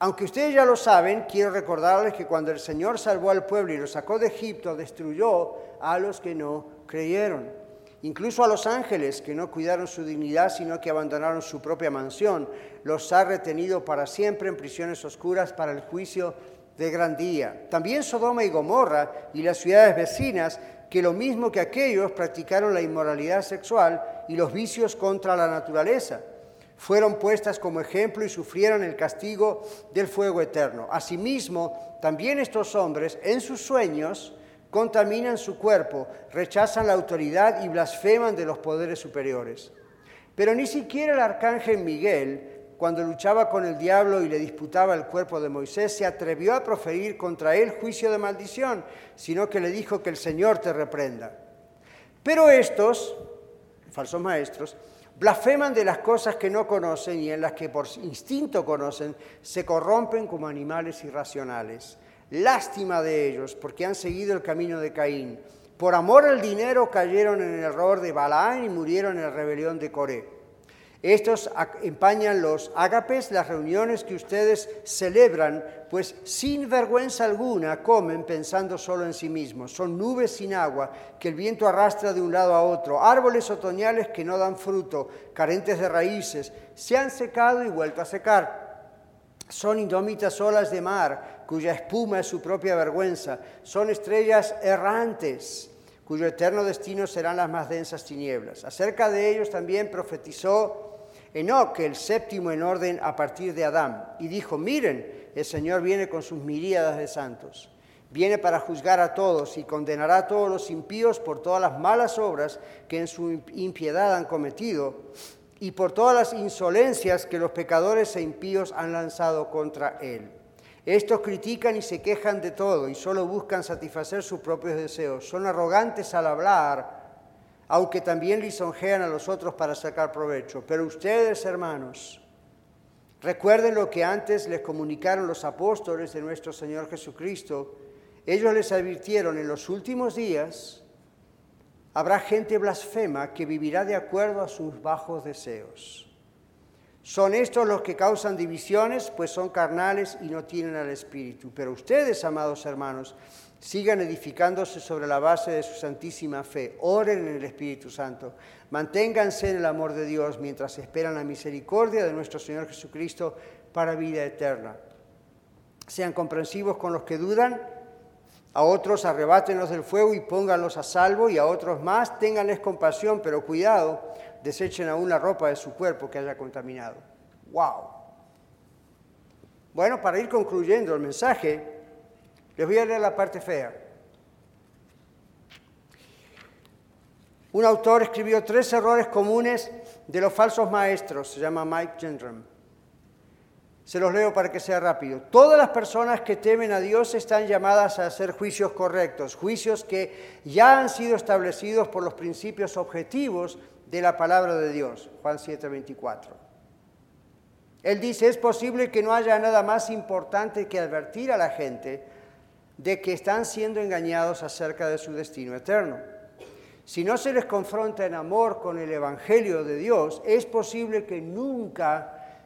Aunque ustedes ya lo saben, quiero recordarles que cuando el Señor salvó al pueblo y lo sacó de Egipto, destruyó a los que no creyeron. Incluso a los ángeles que no cuidaron su dignidad, sino que abandonaron su propia mansión, los ha retenido para siempre en prisiones oscuras para el juicio de gran día. También Sodoma y Gomorra y las ciudades vecinas, que lo mismo que aquellos practicaron la inmoralidad sexual y los vicios contra la naturaleza fueron puestas como ejemplo y sufrieron el castigo del fuego eterno. Asimismo, también estos hombres en sus sueños contaminan su cuerpo, rechazan la autoridad y blasfeman de los poderes superiores. Pero ni siquiera el arcángel Miguel, cuando luchaba con el diablo y le disputaba el cuerpo de Moisés, se atrevió a proferir contra él juicio de maldición, sino que le dijo que el Señor te reprenda. Pero estos, falsos maestros, Blasfeman de las cosas que no conocen y en las que por instinto conocen, se corrompen como animales irracionales. Lástima de ellos, porque han seguido el camino de Caín. Por amor al dinero cayeron en el error de Balaán y murieron en la rebelión de Coré. Estos empañan los ágapes, las reuniones que ustedes celebran, pues sin vergüenza alguna comen pensando solo en sí mismos. Son nubes sin agua que el viento arrastra de un lado a otro, árboles otoñales que no dan fruto, carentes de raíces, se han secado y vuelto a secar. Son indómitas olas de mar, cuya espuma es su propia vergüenza. Son estrellas errantes cuyo eterno destino serán las más densas tinieblas. Acerca de ellos también profetizó Enoch, el séptimo en orden a partir de Adán, y dijo, miren, el Señor viene con sus miríadas de santos. Viene para juzgar a todos y condenará a todos los impíos por todas las malas obras que en su impiedad han cometido y por todas las insolencias que los pecadores e impíos han lanzado contra él. Estos critican y se quejan de todo y solo buscan satisfacer sus propios deseos. Son arrogantes al hablar aunque también lisonjean a los otros para sacar provecho. Pero ustedes, hermanos, recuerden lo que antes les comunicaron los apóstoles de nuestro Señor Jesucristo. Ellos les advirtieron, en los últimos días habrá gente blasfema que vivirá de acuerdo a sus bajos deseos. Son estos los que causan divisiones, pues son carnales y no tienen al Espíritu. Pero ustedes, amados hermanos, Sigan edificándose sobre la base de su santísima fe. Oren en el Espíritu Santo. Manténganse en el amor de Dios mientras esperan la misericordia de nuestro Señor Jesucristo para vida eterna. Sean comprensivos con los que dudan. A otros arrebátenlos del fuego y pónganlos a salvo. Y a otros más ténganles compasión, pero cuidado, desechen aún la ropa de su cuerpo que haya contaminado. ¡Wow! Bueno, para ir concluyendo el mensaje, les voy a leer la parte fea. Un autor escribió tres errores comunes de los falsos maestros, se llama Mike Gendron. Se los leo para que sea rápido. Todas las personas que temen a Dios están llamadas a hacer juicios correctos, juicios que ya han sido establecidos por los principios objetivos de la palabra de Dios. Juan 7:24. Él dice, es posible que no haya nada más importante que advertir a la gente de que están siendo engañados acerca de su destino eterno. Si no se les confronta en amor con el Evangelio de Dios, es posible que nunca,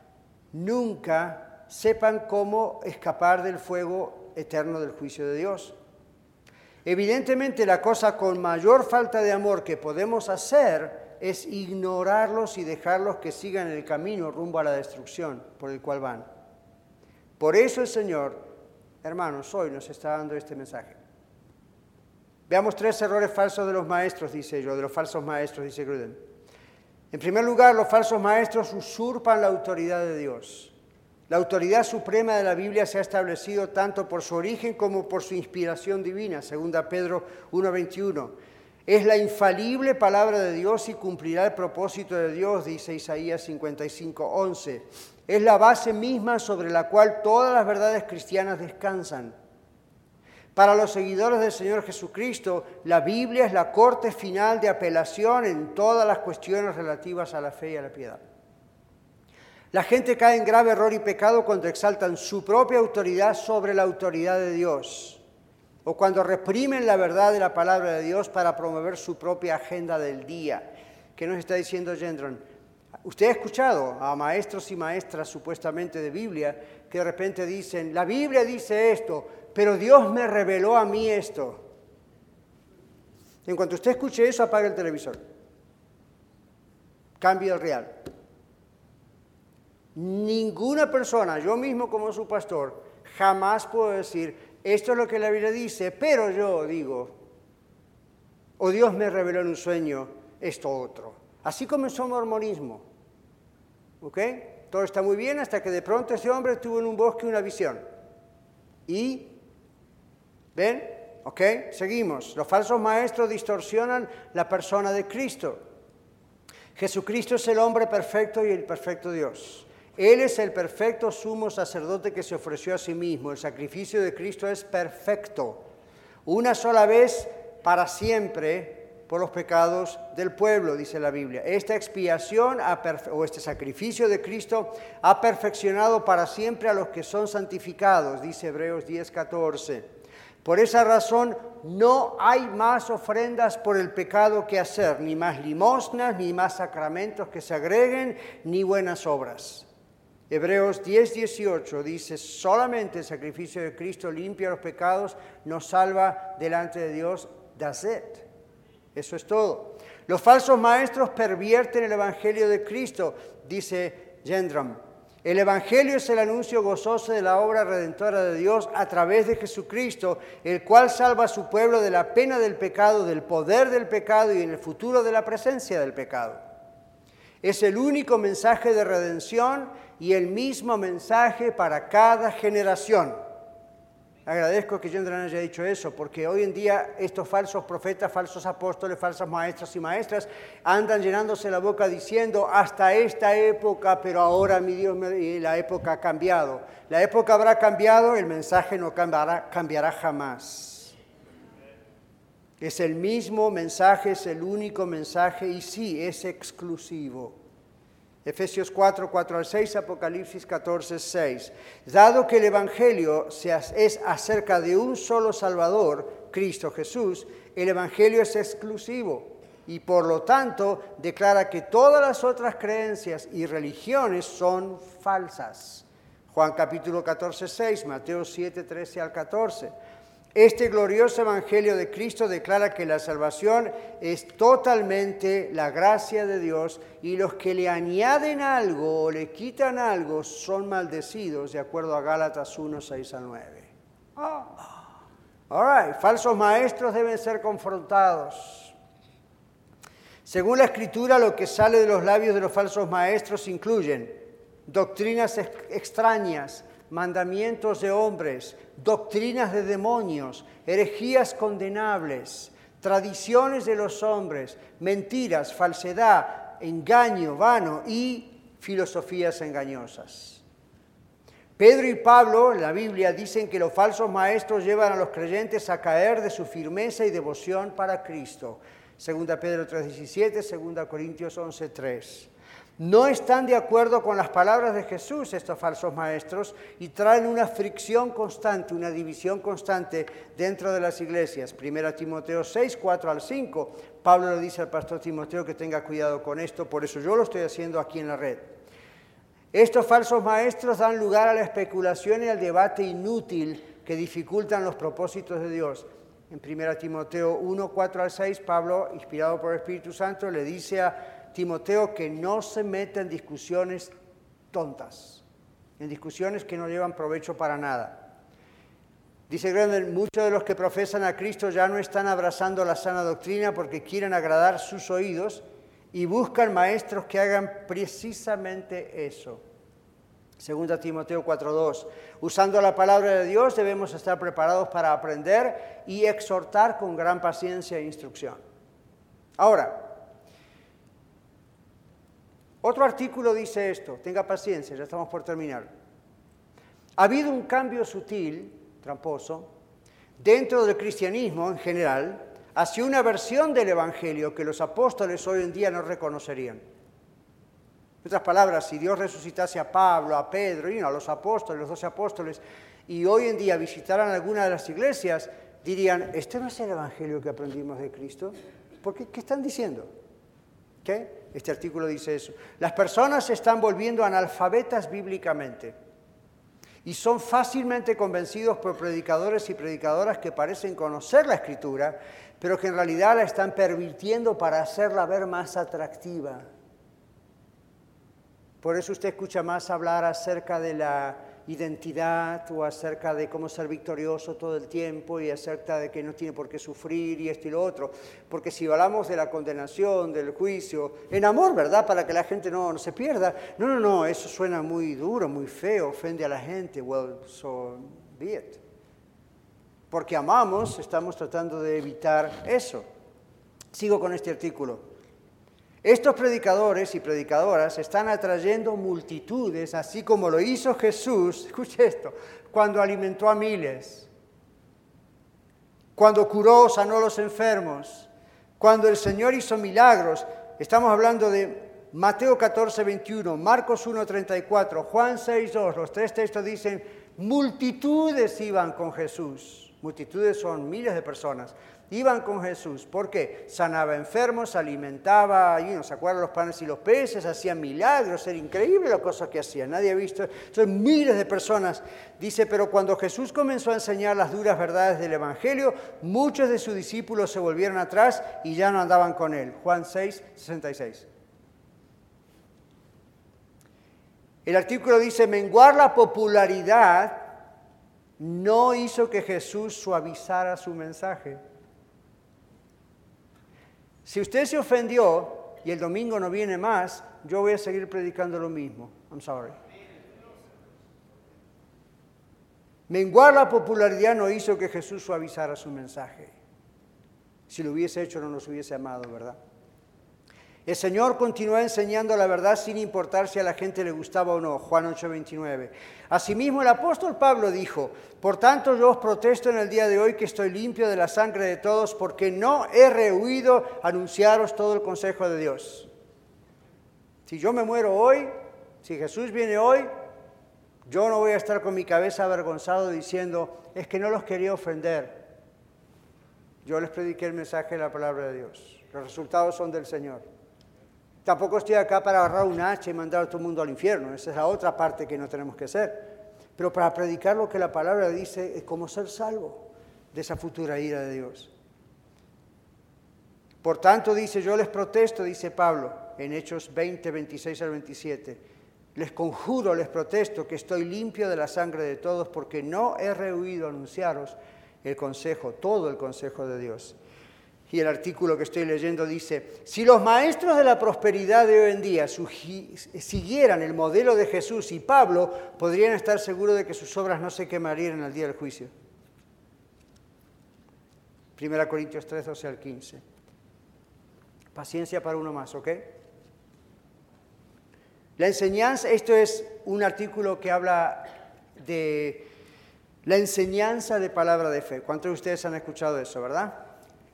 nunca sepan cómo escapar del fuego eterno del juicio de Dios. Evidentemente la cosa con mayor falta de amor que podemos hacer es ignorarlos y dejarlos que sigan el camino rumbo a la destrucción por el cual van. Por eso el Señor, hermanos, hoy nos está dando este mensaje. Veamos tres errores falsos de los maestros, dice yo, de los falsos maestros, dice Gruden. En primer lugar, los falsos maestros usurpan la autoridad de Dios. La autoridad suprema de la Biblia se ha establecido tanto por su origen como por su inspiración divina, segunda Pedro 1.21. Es la infalible palabra de Dios y cumplirá el propósito de Dios, dice Isaías 55.11. Es la base misma sobre la cual todas las verdades cristianas descansan. Para los seguidores del Señor Jesucristo, la Biblia es la corte final de apelación en todas las cuestiones relativas a la fe y a la piedad. La gente cae en grave error y pecado cuando exaltan su propia autoridad sobre la autoridad de Dios o cuando reprimen la verdad de la palabra de Dios para promover su propia agenda del día. ¿Qué nos está diciendo Gendron? Usted ha escuchado a maestros y maestras supuestamente de Biblia que de repente dicen, la Biblia dice esto, pero Dios me reveló a mí esto. En cuanto usted escuche eso, apague el televisor. Cambie el real. Ninguna persona, yo mismo como su pastor, jamás puedo decir, esto es lo que la Biblia dice, pero yo digo, o Dios me reveló en un sueño esto otro. Así comenzó el mormonismo. ¿Ok? Todo está muy bien hasta que de pronto ese hombre tuvo en un bosque una visión. Y, ¿ven? ¿Ok? Seguimos. Los falsos maestros distorsionan la persona de Cristo. Jesucristo es el hombre perfecto y el perfecto Dios. Él es el perfecto sumo sacerdote que se ofreció a sí mismo. El sacrificio de Cristo es perfecto. Una sola vez para siempre por los pecados del pueblo, dice la Biblia. Esta expiación o este sacrificio de Cristo ha perfeccionado para siempre a los que son santificados, dice Hebreos 10:14. Por esa razón no hay más ofrendas por el pecado que hacer, ni más limosnas, ni más sacramentos que se agreguen, ni buenas obras. Hebreos 10, 18 dice, solamente el sacrificio de Cristo limpia los pecados, nos salva delante de Dios. That's it. Eso es todo. Los falsos maestros pervierten el Evangelio de Cristo, dice Gendram. El Evangelio es el anuncio gozoso de la obra redentora de Dios a través de Jesucristo, el cual salva a su pueblo de la pena del pecado, del poder del pecado y en el futuro de la presencia del pecado. Es el único mensaje de redención y el mismo mensaje para cada generación. Agradezco que Gendran haya dicho eso, porque hoy en día estos falsos profetas, falsos apóstoles, falsas maestras y maestras andan llenándose la boca diciendo hasta esta época, pero ahora mi Dios, la época ha cambiado. La época habrá cambiado, el mensaje no cambiará, cambiará jamás. Es el mismo mensaje, es el único mensaje y sí, es exclusivo. Efesios 4, 4 al 6, Apocalipsis 14, 6. Dado que el Evangelio es acerca de un solo Salvador, Cristo Jesús, el Evangelio es exclusivo y por lo tanto declara que todas las otras creencias y religiones son falsas. Juan capítulo 14, 6, Mateo 7, 13 al 14. Este glorioso Evangelio de Cristo declara que la salvación es totalmente la gracia de Dios y los que le añaden algo o le quitan algo son maldecidos, de acuerdo a Gálatas 1, 6 a 9. All right. Falsos maestros deben ser confrontados. Según la escritura, lo que sale de los labios de los falsos maestros incluyen doctrinas extrañas, mandamientos de hombres, doctrinas de demonios, herejías condenables, tradiciones de los hombres, mentiras, falsedad, engaño vano y filosofías engañosas. Pedro y Pablo en la Biblia dicen que los falsos maestros llevan a los creyentes a caer de su firmeza y devoción para Cristo. Segunda Pedro 3:17, segunda Corintios 11:3 no están de acuerdo con las palabras de Jesús estos falsos maestros y traen una fricción constante, una división constante dentro de las iglesias. Primera Timoteo 6, 4 al 5. Pablo le dice al pastor Timoteo que tenga cuidado con esto, por eso yo lo estoy haciendo aquí en la red. Estos falsos maestros dan lugar a la especulación y al debate inútil que dificultan los propósitos de Dios. En 1 Timoteo 1, 4 al 6, Pablo, inspirado por el Espíritu Santo, le dice a Timoteo que no se meta en discusiones tontas. en discusiones que no llevan provecho para nada. Dice Grendel, muchos de los que profesan a Cristo ya no están abrazando la sana doctrina porque quieren agradar sus oídos y buscan maestros que hagan precisamente eso. Segunda Timoteo 4:2. Usando la palabra de Dios debemos estar preparados para aprender y exhortar con gran paciencia e instrucción. Ahora, otro artículo dice esto, tenga paciencia, ya estamos por terminar. Ha habido un cambio sutil tramposo, dentro del cristianismo en general, hacia una versión del Evangelio que los apóstoles hoy en día no reconocerían. En otras palabras, si Dios resucitase a Pablo, a Pedro, y a los apóstoles, los doce apóstoles, y hoy en día visitaran alguna de las iglesias, dirían, ¿este no es el Evangelio que aprendimos de Cristo? ¿Por qué? ¿Qué están diciendo? ¿Qué? Este artículo dice eso. Las personas se están volviendo analfabetas bíblicamente y son fácilmente convencidos por predicadores y predicadoras que parecen conocer la escritura, pero que en realidad la están pervirtiendo para hacerla ver más atractiva. Por eso usted escucha más hablar acerca de la identidad o acerca de cómo ser victorioso todo el tiempo y acerca de que no tiene por qué sufrir y esto y lo otro. Porque si hablamos de la condenación, del juicio, en amor, ¿verdad? Para que la gente no, no se pierda. No, no, no, eso suena muy duro, muy feo, ofende a la gente. Well, so be it. Porque amamos, estamos tratando de evitar eso. Sigo con este artículo. Estos predicadores y predicadoras están atrayendo multitudes, así como lo hizo Jesús, <laughs> escuche esto, cuando alimentó a miles, cuando curó, sanó a los enfermos, cuando el Señor hizo milagros. Estamos hablando de Mateo 14, 21, Marcos 1, 34, Juan 6, 2. Los tres textos dicen, multitudes iban con Jesús. Multitudes son miles de personas iban con Jesús. ¿Por qué? Sanaba enfermos, alimentaba, y no se acuerdan los panes y los peces, hacían milagros, era increíble las cosas que hacían. Nadie ha visto, son miles de personas. Dice, pero cuando Jesús comenzó a enseñar las duras verdades del Evangelio, muchos de sus discípulos se volvieron atrás y ya no andaban con él. Juan 6, 66. El artículo dice, menguar la popularidad no hizo que Jesús suavizara su mensaje. Si usted se ofendió y el domingo no viene más, yo voy a seguir predicando lo mismo. I'm sorry. Menguar la popularidad no hizo que Jesús suavizara su mensaje. Si lo hubiese hecho no nos hubiese amado, ¿verdad? El Señor continuó enseñando la verdad sin importar si a la gente le gustaba o no. Juan 8:29. Asimismo el apóstol Pablo dijo, por tanto yo os protesto en el día de hoy que estoy limpio de la sangre de todos porque no he rehuido anunciaros todo el consejo de Dios. Si yo me muero hoy, si Jesús viene hoy, yo no voy a estar con mi cabeza avergonzado diciendo, es que no los quería ofender. Yo les prediqué el mensaje de la palabra de Dios. Los resultados son del Señor. Tampoco estoy acá para agarrar un hacha y mandar a todo el mundo al infierno. Esa es la otra parte que no tenemos que hacer. Pero para predicar lo que la palabra dice es cómo ser salvo de esa futura ira de Dios. Por tanto, dice, yo les protesto, dice Pablo en Hechos 20, 26 al 27. Les conjuro, les protesto que estoy limpio de la sangre de todos porque no he rehuido anunciaros el consejo, todo el consejo de Dios. Y el artículo que estoy leyendo dice, si los maestros de la prosperidad de hoy en día siguieran el modelo de Jesús y Pablo, podrían estar seguros de que sus obras no se quemarían al día del juicio. 1 Corintios 3, 12 al 15. Paciencia para uno más, ¿ok? La enseñanza, esto es un artículo que habla de la enseñanza de palabra de fe. ¿Cuántos de ustedes han escuchado eso, verdad?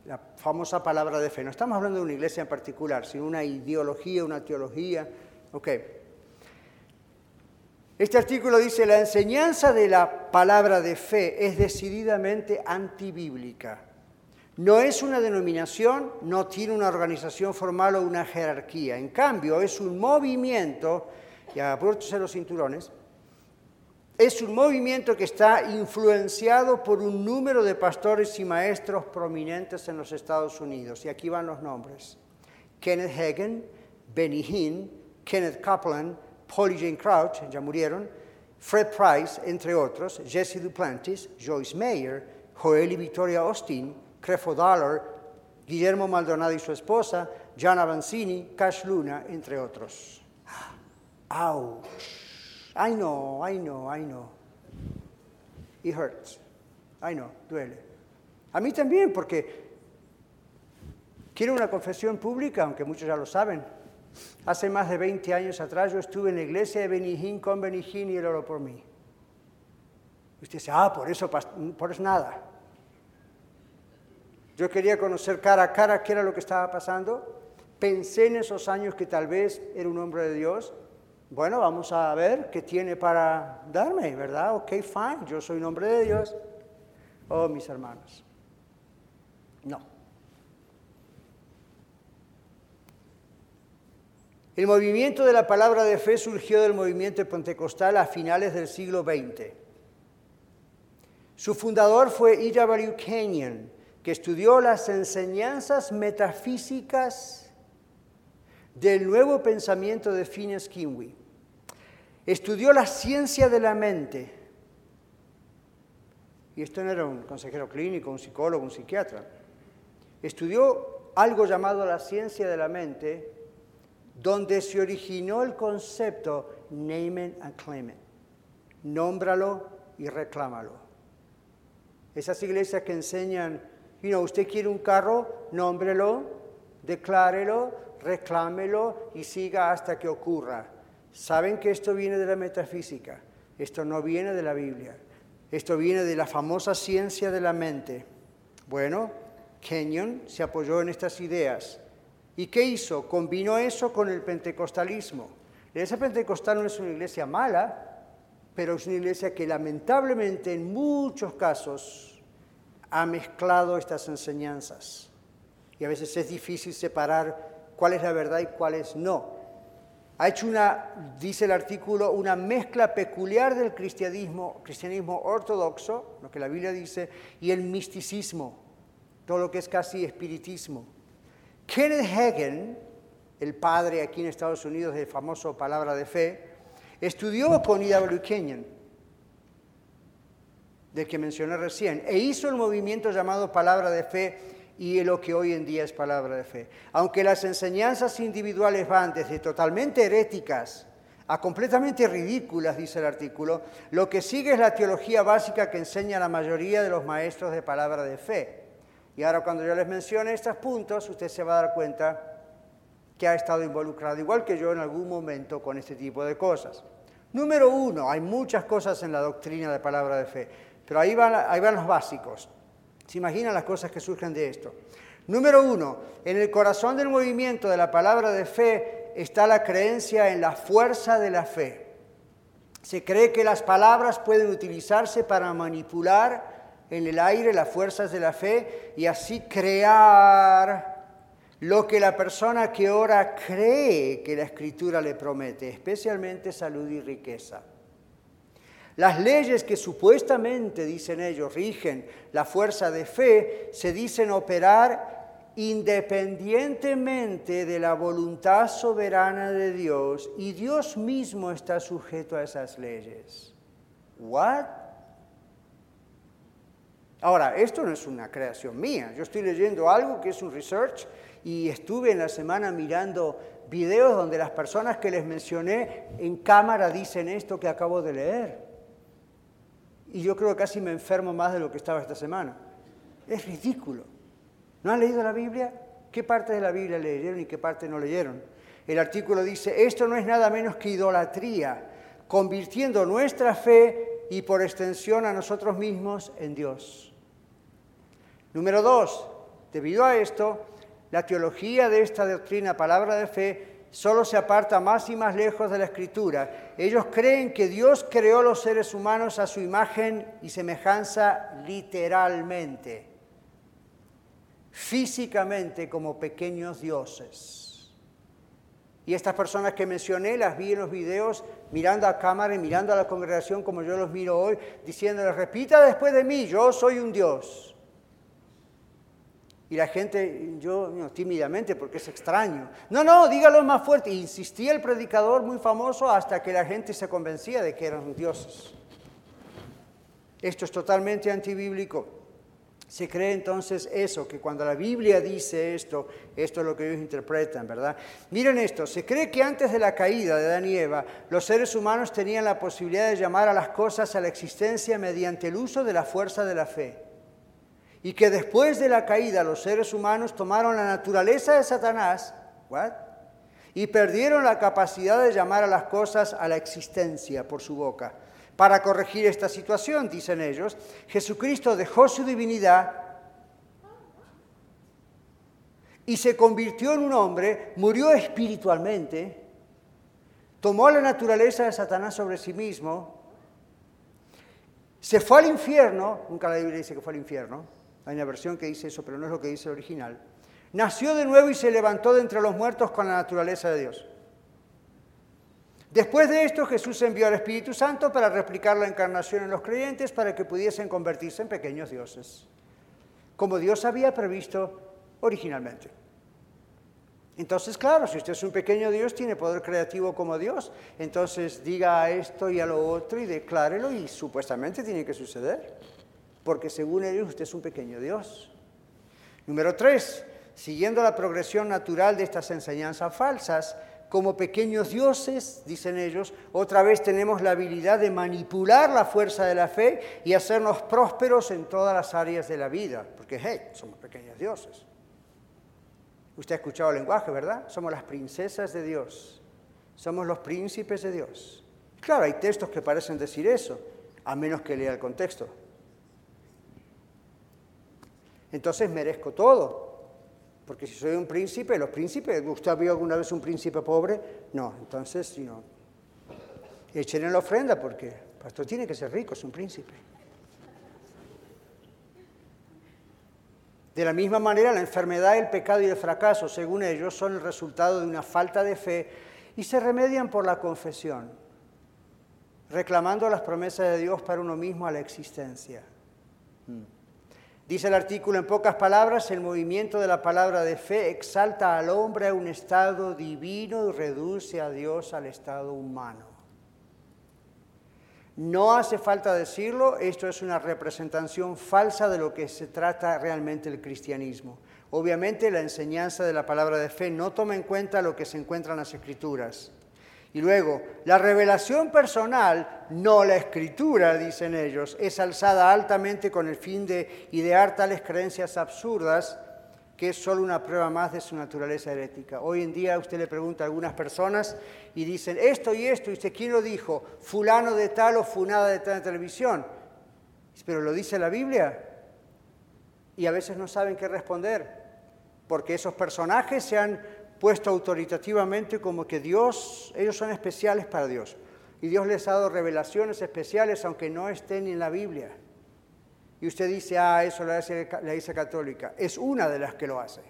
La famosa palabra de fe. No estamos hablando de una iglesia en particular, sino una ideología, una teología. Ok. Este artículo dice, la enseñanza de la palabra de fe es decididamente antibíblica. No es una denominación, no tiene una organización formal o una jerarquía. En cambio, es un movimiento, y abróchese los cinturones, es un movimiento que está influenciado por un número de pastores y maestros prominentes en los Estados Unidos. Y aquí van los nombres. Kenneth Hagen, Benny Hinn, Kenneth Kaplan, Polly Jane Crouch, ya murieron, Fred Price, entre otros, Jesse Duplantis, Joyce Mayer, Joel y Victoria Austin, Creflo Dollar, Guillermo Maldonado y su esposa, John Avanzini, Cash Luna, entre otros. Ouch. I know, I know, I know. It hurts. I know, duele. A mí también, porque quiero una confesión pública, aunque muchos ya lo saben. Hace más de 20 años atrás yo estuve en la iglesia de Benijín con Benijín y él oró por mí. Usted dice, ah, por eso, por eso nada. Yo quería conocer cara a cara qué era lo que estaba pasando. Pensé en esos años que tal vez era un hombre de Dios. Bueno, vamos a ver qué tiene para darme, ¿verdad? Ok, fine, yo soy un hombre de Dios. Oh, mis hermanos. No. El movimiento de la palabra de fe surgió del movimiento pentecostal a finales del siglo XX. Su fundador fue E.W. Kenyon, que estudió las enseñanzas metafísicas del nuevo pensamiento de Phineas Kinway. Estudió la ciencia de la mente. Y esto no era un consejero clínico, un psicólogo, un psiquiatra. Estudió algo llamado la ciencia de la mente, donde se originó el concepto name it and claim it. Nómbralo y reclámalo. Esas iglesias que enseñan usted quiere un carro, nómbrelo, declárelo, reclámelo y siga hasta que ocurra. Saben que esto viene de la metafísica, esto no viene de la Biblia, esto viene de la famosa ciencia de la mente. Bueno, Kenyon se apoyó en estas ideas. ¿Y qué hizo? Combinó eso con el pentecostalismo. La iglesia pentecostal no es una iglesia mala, pero es una iglesia que lamentablemente en muchos casos ha mezclado estas enseñanzas. Y a veces es difícil separar cuál es la verdad y cuál es no. Ha hecho una, dice el artículo, una mezcla peculiar del cristianismo, cristianismo ortodoxo, lo que la Biblia dice, y el misticismo, todo lo que es casi espiritismo. Kenneth Hagen, el padre aquí en Estados Unidos del famoso Palabra de Fe, estudió con E.W. Kenyon del que mencioné recién, e hizo el movimiento llamado palabra de fe y lo que hoy en día es palabra de fe. Aunque las enseñanzas individuales van desde totalmente heréticas a completamente ridículas, dice el artículo, lo que sigue es la teología básica que enseña la mayoría de los maestros de palabra de fe. Y ahora cuando yo les mencione estos puntos, usted se va a dar cuenta que ha estado involucrado, igual que yo en algún momento, con este tipo de cosas. Número uno, hay muchas cosas en la doctrina de palabra de fe. Pero ahí van, ahí van los básicos. ¿Se imaginan las cosas que surgen de esto? Número uno, en el corazón del movimiento de la palabra de fe está la creencia en la fuerza de la fe. Se cree que las palabras pueden utilizarse para manipular en el aire las fuerzas de la fe y así crear lo que la persona que ora cree que la escritura le promete, especialmente salud y riqueza. Las leyes que supuestamente, dicen ellos, rigen la fuerza de fe, se dicen operar independientemente de la voluntad soberana de Dios y Dios mismo está sujeto a esas leyes. ¿What? Ahora, esto no es una creación mía. Yo estoy leyendo algo que es un research y estuve en la semana mirando videos donde las personas que les mencioné en cámara dicen esto que acabo de leer y yo creo que casi me enfermo más de lo que estaba esta semana. Es ridículo. ¿No han leído la Biblia? ¿Qué parte de la Biblia leyeron y qué parte no leyeron? El artículo dice, esto no es nada menos que idolatría, convirtiendo nuestra fe y por extensión a nosotros mismos en Dios. Número dos, debido a esto, la teología de esta doctrina, palabra de fe, solo se aparta más y más lejos de la escritura. Ellos creen que Dios creó los seres humanos a su imagen y semejanza literalmente, físicamente como pequeños dioses. Y estas personas que mencioné las vi en los videos mirando a cámara y mirando a la congregación como yo los miro hoy, diciéndoles, repita después de mí, yo soy un Dios. Y la gente, yo tímidamente, porque es extraño. No, no, dígalo más fuerte. insistía el predicador muy famoso hasta que la gente se convencía de que eran dioses. Esto es totalmente antibíblico. Se cree entonces eso, que cuando la Biblia dice esto, esto es lo que ellos interpretan, ¿verdad? Miren esto, se cree que antes de la caída de Adán y Eva, los seres humanos tenían la posibilidad de llamar a las cosas a la existencia mediante el uso de la fuerza de la fe. Y que después de la caída los seres humanos tomaron la naturaleza de Satanás, ¿what? Y perdieron la capacidad de llamar a las cosas a la existencia por su boca. Para corregir esta situación, dicen ellos, Jesucristo dejó su divinidad y se convirtió en un hombre, murió espiritualmente, tomó la naturaleza de Satanás sobre sí mismo, se fue al infierno, nunca la Biblia dice que fue al infierno, hay una versión que dice eso, pero no es lo que dice el original, nació de nuevo y se levantó de entre los muertos con la naturaleza de Dios. Después de esto, Jesús envió al Espíritu Santo para replicar la encarnación en los creyentes para que pudiesen convertirse en pequeños dioses, como Dios había previsto originalmente. Entonces, claro, si usted es un pequeño Dios, tiene poder creativo como Dios, entonces diga a esto y a lo otro y declárelo y supuestamente tiene que suceder, porque según ellos usted es un pequeño Dios. Número tres, siguiendo la progresión natural de estas enseñanzas falsas, como pequeños dioses, dicen ellos, otra vez tenemos la habilidad de manipular la fuerza de la fe y hacernos prósperos en todas las áreas de la vida, porque, hey, somos pequeños dioses. Usted ha escuchado el lenguaje, ¿verdad? Somos las princesas de Dios, somos los príncipes de Dios. Claro, hay textos que parecen decir eso, a menos que lea el contexto. Entonces merezco todo, porque si soy un príncipe, los príncipes, ¿usted visto alguna vez un príncipe pobre? No, entonces, no, echen en la ofrenda porque el pastor tiene que ser rico, es un príncipe. De la misma manera, la enfermedad, el pecado y el fracaso, según ellos, son el resultado de una falta de fe y se remedian por la confesión, reclamando las promesas de Dios para uno mismo a la existencia. Mm. Dice el artículo en pocas palabras, el movimiento de la palabra de fe exalta al hombre a un estado divino y reduce a Dios al estado humano. No hace falta decirlo, esto es una representación falsa de lo que se trata realmente el cristianismo. Obviamente la enseñanza de la palabra de fe no toma en cuenta lo que se encuentra en las escrituras. Y luego, la revelación personal, no la escritura, dicen ellos, es alzada altamente con el fin de idear tales creencias absurdas que es solo una prueba más de su naturaleza herética. Hoy en día usted le pregunta a algunas personas y dicen esto y esto, y usted, ¿quién lo dijo? Fulano de tal o funada de tal en televisión. Pero lo dice la Biblia. Y a veces no saben qué responder, porque esos personajes se han puesto autoritativamente como que Dios, ellos son especiales para Dios. Y Dios les ha dado revelaciones especiales aunque no estén en la Biblia. Y usted dice, ah, eso lo hace la Iglesia Católica. Es una de las que lo hace.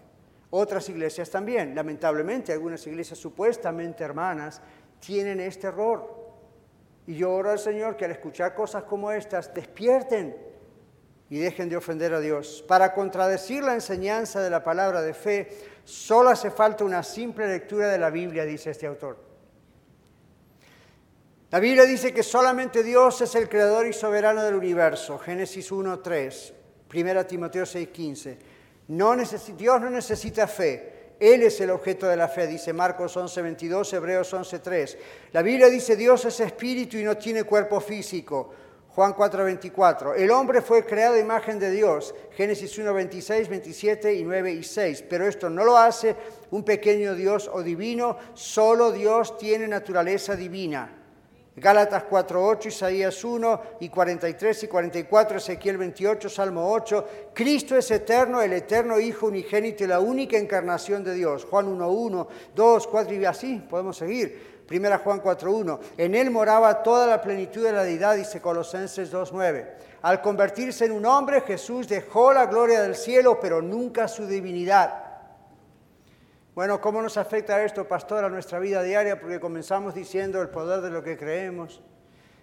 Otras iglesias también. Lamentablemente, algunas iglesias supuestamente hermanas tienen este error. Y yo oro al Señor que al escuchar cosas como estas despierten y dejen de ofender a Dios. Para contradecir la enseñanza de la palabra de fe, Solo hace falta una simple lectura de la Biblia, dice este autor. La Biblia dice que solamente Dios es el creador y soberano del universo. Génesis 1.3, 1 Timoteo 6.15. No Dios no necesita fe. Él es el objeto de la fe, dice Marcos 11.22, Hebreos 11.3. La Biblia dice Dios es espíritu y no tiene cuerpo físico. Juan 4:24. El hombre fue creado a imagen de Dios. Génesis 1, 26, 27 y 9 y 6. Pero esto no lo hace un pequeño Dios o divino. Solo Dios tiene naturaleza divina. Gálatas 4:8, Isaías 1 y 43 y 44, Ezequiel 28, Salmo 8. Cristo es eterno, el eterno Hijo unigénito y la única encarnación de Dios. Juan 1:1, 2, 4 y así podemos seguir. Primera Juan 4.1. En él moraba toda la plenitud de la deidad, dice Colosenses 2.9. Al convertirse en un hombre, Jesús dejó la gloria del cielo, pero nunca su divinidad. Bueno, ¿cómo nos afecta esto, pastor, a nuestra vida diaria? Porque comenzamos diciendo el poder de lo que creemos.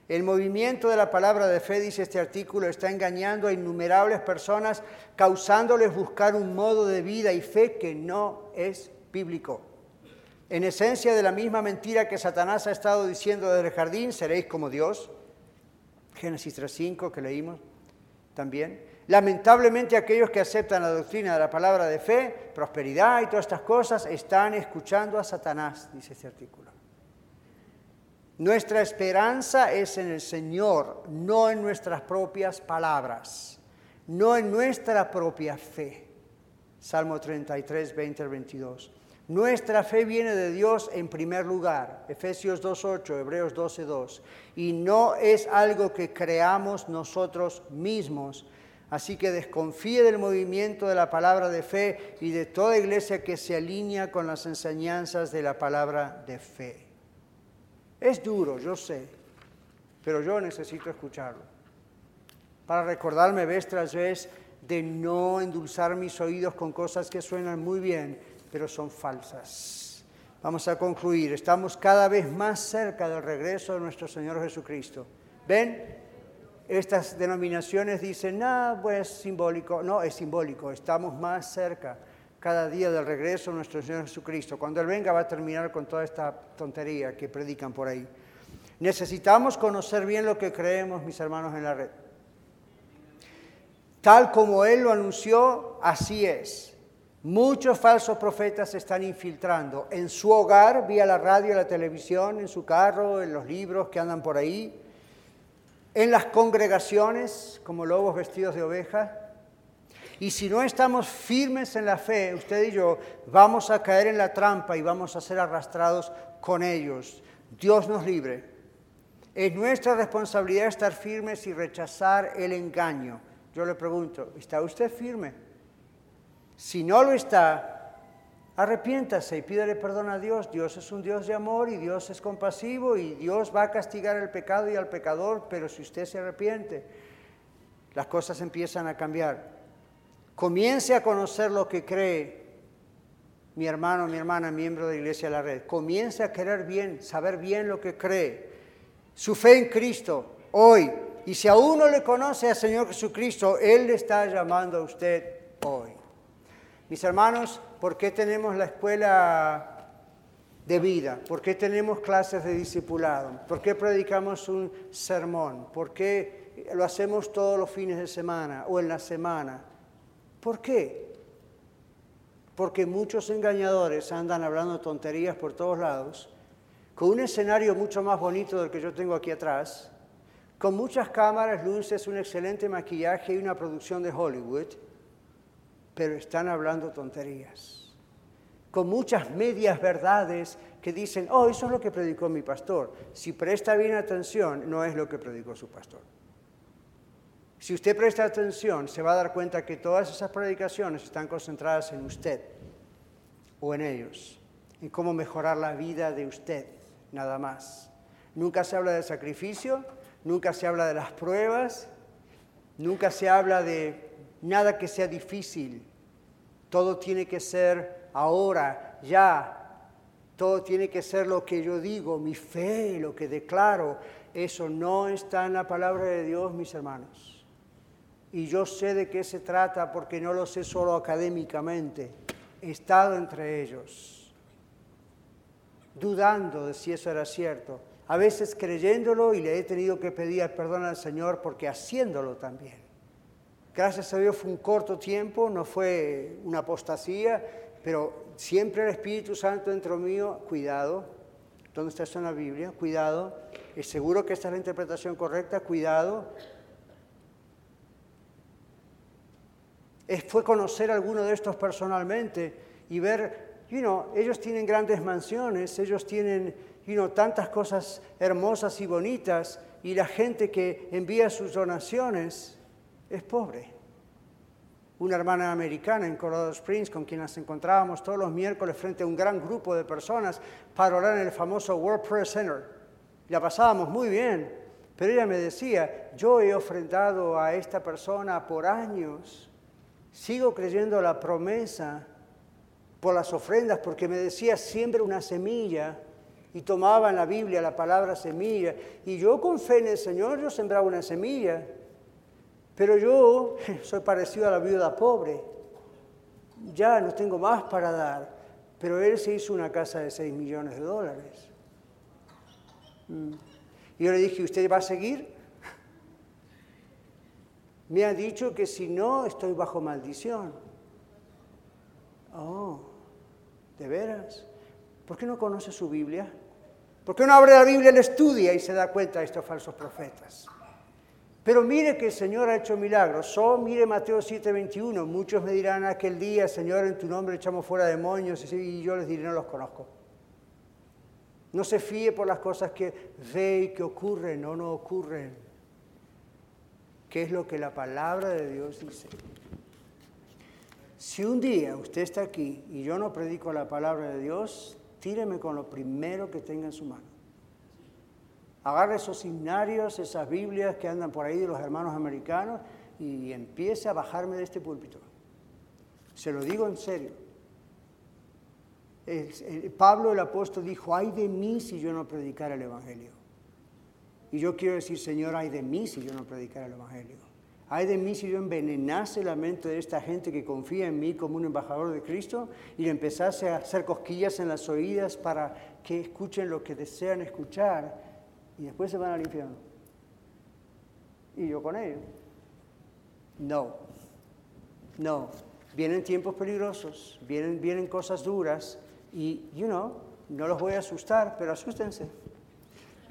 El movimiento de la palabra de fe, dice este artículo, está engañando a innumerables personas, causándoles buscar un modo de vida y fe que no es bíblico. En esencia de la misma mentira que Satanás ha estado diciendo desde el jardín, seréis como Dios. Génesis 3.5 que leímos también. Lamentablemente aquellos que aceptan la doctrina de la palabra de fe, prosperidad y todas estas cosas, están escuchando a Satanás, dice este artículo. Nuestra esperanza es en el Señor, no en nuestras propias palabras, no en nuestra propia fe. Salmo 33, 20 al 22. Nuestra fe viene de Dios en primer lugar, Efesios 2.8, Hebreos 12.2, y no es algo que creamos nosotros mismos. Así que desconfíe del movimiento de la palabra de fe y de toda iglesia que se alinea con las enseñanzas de la palabra de fe. Es duro, yo sé, pero yo necesito escucharlo. Para recordarme vez tras vez de no endulzar mis oídos con cosas que suenan muy bien, pero son falsas. Vamos a concluir. Estamos cada vez más cerca del regreso de nuestro Señor Jesucristo. ¿Ven? Estas denominaciones dicen, ah, pues simbólico. No, es simbólico. Estamos más cerca cada día del regreso de nuestro Señor Jesucristo. Cuando Él venga va a terminar con toda esta tontería que predican por ahí. Necesitamos conocer bien lo que creemos, mis hermanos, en la red. Tal como Él lo anunció, así es. Muchos falsos profetas se están infiltrando en su hogar, vía la radio, la televisión, en su carro, en los libros que andan por ahí, en las congregaciones como lobos vestidos de ovejas y si no estamos firmes en la fe, usted y yo, vamos a caer en la trampa y vamos a ser arrastrados con ellos. Dios nos libre. Es nuestra responsabilidad estar firmes y rechazar el engaño. Yo le pregunto, ¿está usted firme? Si no lo está, arrepiéntase y pídale perdón a Dios. Dios es un Dios de amor y Dios es compasivo y Dios va a castigar el pecado y al pecador, pero si usted se arrepiente, las cosas empiezan a cambiar. Comience a conocer lo que cree mi hermano, mi hermana, miembro de la Iglesia de la Red. Comience a querer bien, saber bien lo que cree. Su fe en Cristo hoy. Y si aún no le conoce al Señor Jesucristo, Él le está llamando a usted hoy. Mis hermanos, ¿por qué tenemos la escuela de vida? ¿Por qué tenemos clases de discipulado? ¿Por qué predicamos un sermón? ¿Por qué lo hacemos todos los fines de semana o en la semana? ¿Por qué? Porque muchos engañadores andan hablando tonterías por todos lados, con un escenario mucho más bonito del que yo tengo aquí atrás, con muchas cámaras, luces, un excelente maquillaje y una producción de Hollywood, pero están hablando tonterías. Con muchas medias verdades que dicen, oh, eso es lo que predicó mi pastor. Si presta bien atención, no es lo que predicó su pastor. Si usted presta atención, se va a dar cuenta que todas esas predicaciones están concentradas en usted o en ellos, en cómo mejorar la vida de usted, nada más. Nunca se habla de sacrificio, nunca se habla de las pruebas, nunca se habla de nada que sea difícil. Todo tiene que ser ahora, ya. Todo tiene que ser lo que yo digo, mi fe, lo que declaro. Eso no está en la palabra de Dios, mis hermanos y yo sé de qué se trata porque no lo sé solo académicamente. He estado entre ellos, dudando de si eso era cierto, a veces creyéndolo y le he tenido que pedir perdón al Señor porque haciéndolo también. Gracias a Dios fue un corto tiempo, no fue una apostasía, pero siempre el Espíritu Santo dentro mío, cuidado, ¿dónde está eso en la Biblia? Cuidado, es seguro que esta es la interpretación correcta, cuidado, fue conocer a alguno de estos personalmente y ver, you ellos tienen grandes mansiones, ellos tienen you tantas cosas hermosas y bonitas y la gente que envía sus donaciones es pobre. Una hermana americana en Colorado Springs con quien nos encontrábamos todos los miércoles frente a un gran grupo de personas para orar en el famoso World Prayer Center. La pasábamos muy bien, pero ella me decía, yo he ofrendado a esta persona por años Sigo creyendo la promesa por las ofrendas, porque me decía siempre una semilla y tomaba en la Biblia la palabra semilla. Y yo con fe en el Señor, yo sembraba una semilla. Pero yo <laughs> soy parecido a la viuda pobre. Ya no tengo más para dar. Pero él se hizo una casa de 6 millones de dólares. Mm. Y yo le dije, ¿usted va a seguir? <laughs> Me ha dicho que si no, estoy bajo maldición. Oh, ¿de veras? ¿Por qué no conoce su Biblia? ¿Por qué no abre la Biblia, la estudia y se da cuenta de estos falsos profetas? Pero mire que el Señor ha hecho milagros. So, mire Mateo 7:21. Muchos me dirán aquel día, Señor, en tu nombre echamos fuera demonios. Y yo les diré, no los conozco. No se fíe por las cosas que ve y que ocurren o no ocurren. ¿Qué es lo que la palabra de Dios dice? Si un día usted está aquí y yo no predico la palabra de Dios, tíreme con lo primero que tenga en su mano. Agarre esos himnarios, esas Biblias que andan por ahí de los hermanos americanos y empiece a bajarme de este púlpito. Se lo digo en serio. Pablo el apóstol dijo, ay de mí si yo no predicara el Evangelio. Y yo quiero decir, Señor, ay de mí si yo no predicara el Evangelio. Ay de mí si yo envenenase la mente de esta gente que confía en mí como un embajador de Cristo y le empezase a hacer cosquillas en las oídas para que escuchen lo que desean escuchar y después se van al infierno. Y yo con ellos. No, no. Vienen tiempos peligrosos, vienen, vienen cosas duras y, you know, no los voy a asustar, pero asústense.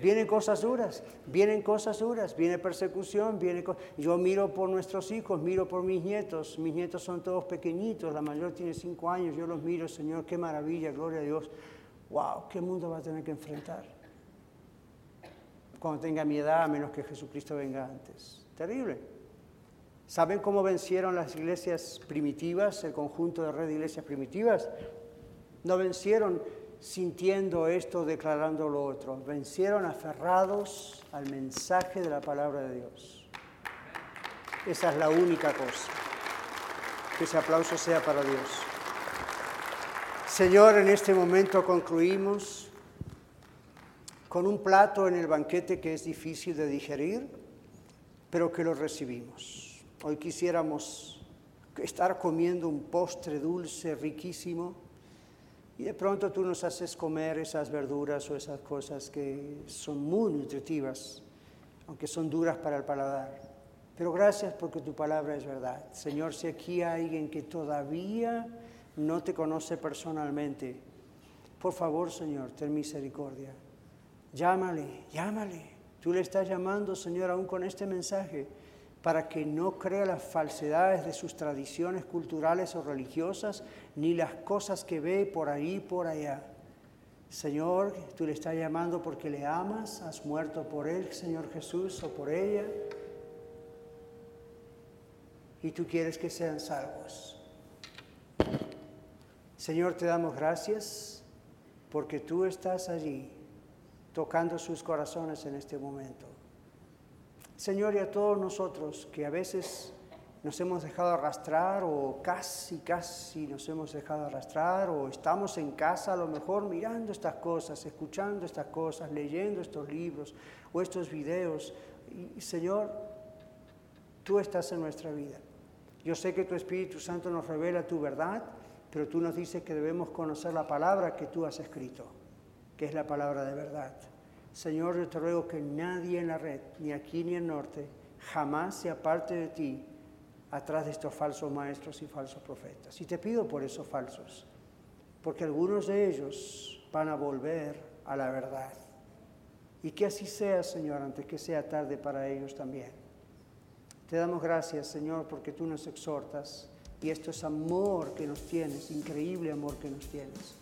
Vienen cosas duras, vienen cosas duras, viene persecución, viene... Yo miro por nuestros hijos, miro por mis nietos, mis nietos son todos pequeñitos, la mayor tiene cinco años, yo los miro, Señor, qué maravilla, gloria a Dios. Wow, qué mundo va a tener que enfrentar cuando tenga mi edad, a menos que Jesucristo venga antes. Terrible. ¿Saben cómo vencieron las iglesias primitivas, el conjunto de red de iglesias primitivas? No vencieron sintiendo esto, declarando lo otro. Vencieron aferrados al mensaje de la palabra de Dios. Esa es la única cosa. Que ese aplauso sea para Dios. Señor, en este momento concluimos con un plato en el banquete que es difícil de digerir, pero que lo recibimos. Hoy quisiéramos estar comiendo un postre dulce, riquísimo, y de pronto tú nos haces comer esas verduras o esas cosas que son muy nutritivas, aunque son duras para el paladar. Pero gracias porque tu palabra es verdad. Señor, si aquí hay alguien que todavía no te conoce personalmente, por favor, Señor, ten misericordia Llámale, llámale. Tú le estás llamando, Señor, aún con este mensaje, para que no crea las falsedades de sus tradiciones culturales o religiosas, ni las cosas que ve por ahí y por allá. Señor, tú le estás llamando porque le amas, has muerto por él, Señor Jesús, o por ella, y tú quieres que sean salvos. Señor, te damos gracias porque tú estás allí tocando sus corazones en este momento. Señor, y a todos nosotros que a veces nos hemos dejado arrastrar o casi, casi nos hemos dejado arrastrar o estamos en casa a lo mejor mirando estas cosas, escuchando estas cosas, leyendo estos libros o estos videos. Y, Señor, tú estás en nuestra vida. Yo sé que tu Espíritu Santo nos revela tu verdad, pero tú nos dices que debemos conocer la palabra que tú has escrito que es la palabra de verdad. Señor, yo te ruego que nadie en la red, ni aquí ni en norte, jamás se aparte de ti atrás de estos falsos maestros y falsos profetas. Y te pido por esos falsos, porque algunos de ellos van a volver a la verdad. Y que así sea, Señor, antes que sea tarde para ellos también. Te damos gracias, Señor, porque tú nos exhortas y esto es amor que nos tienes, increíble amor que nos tienes.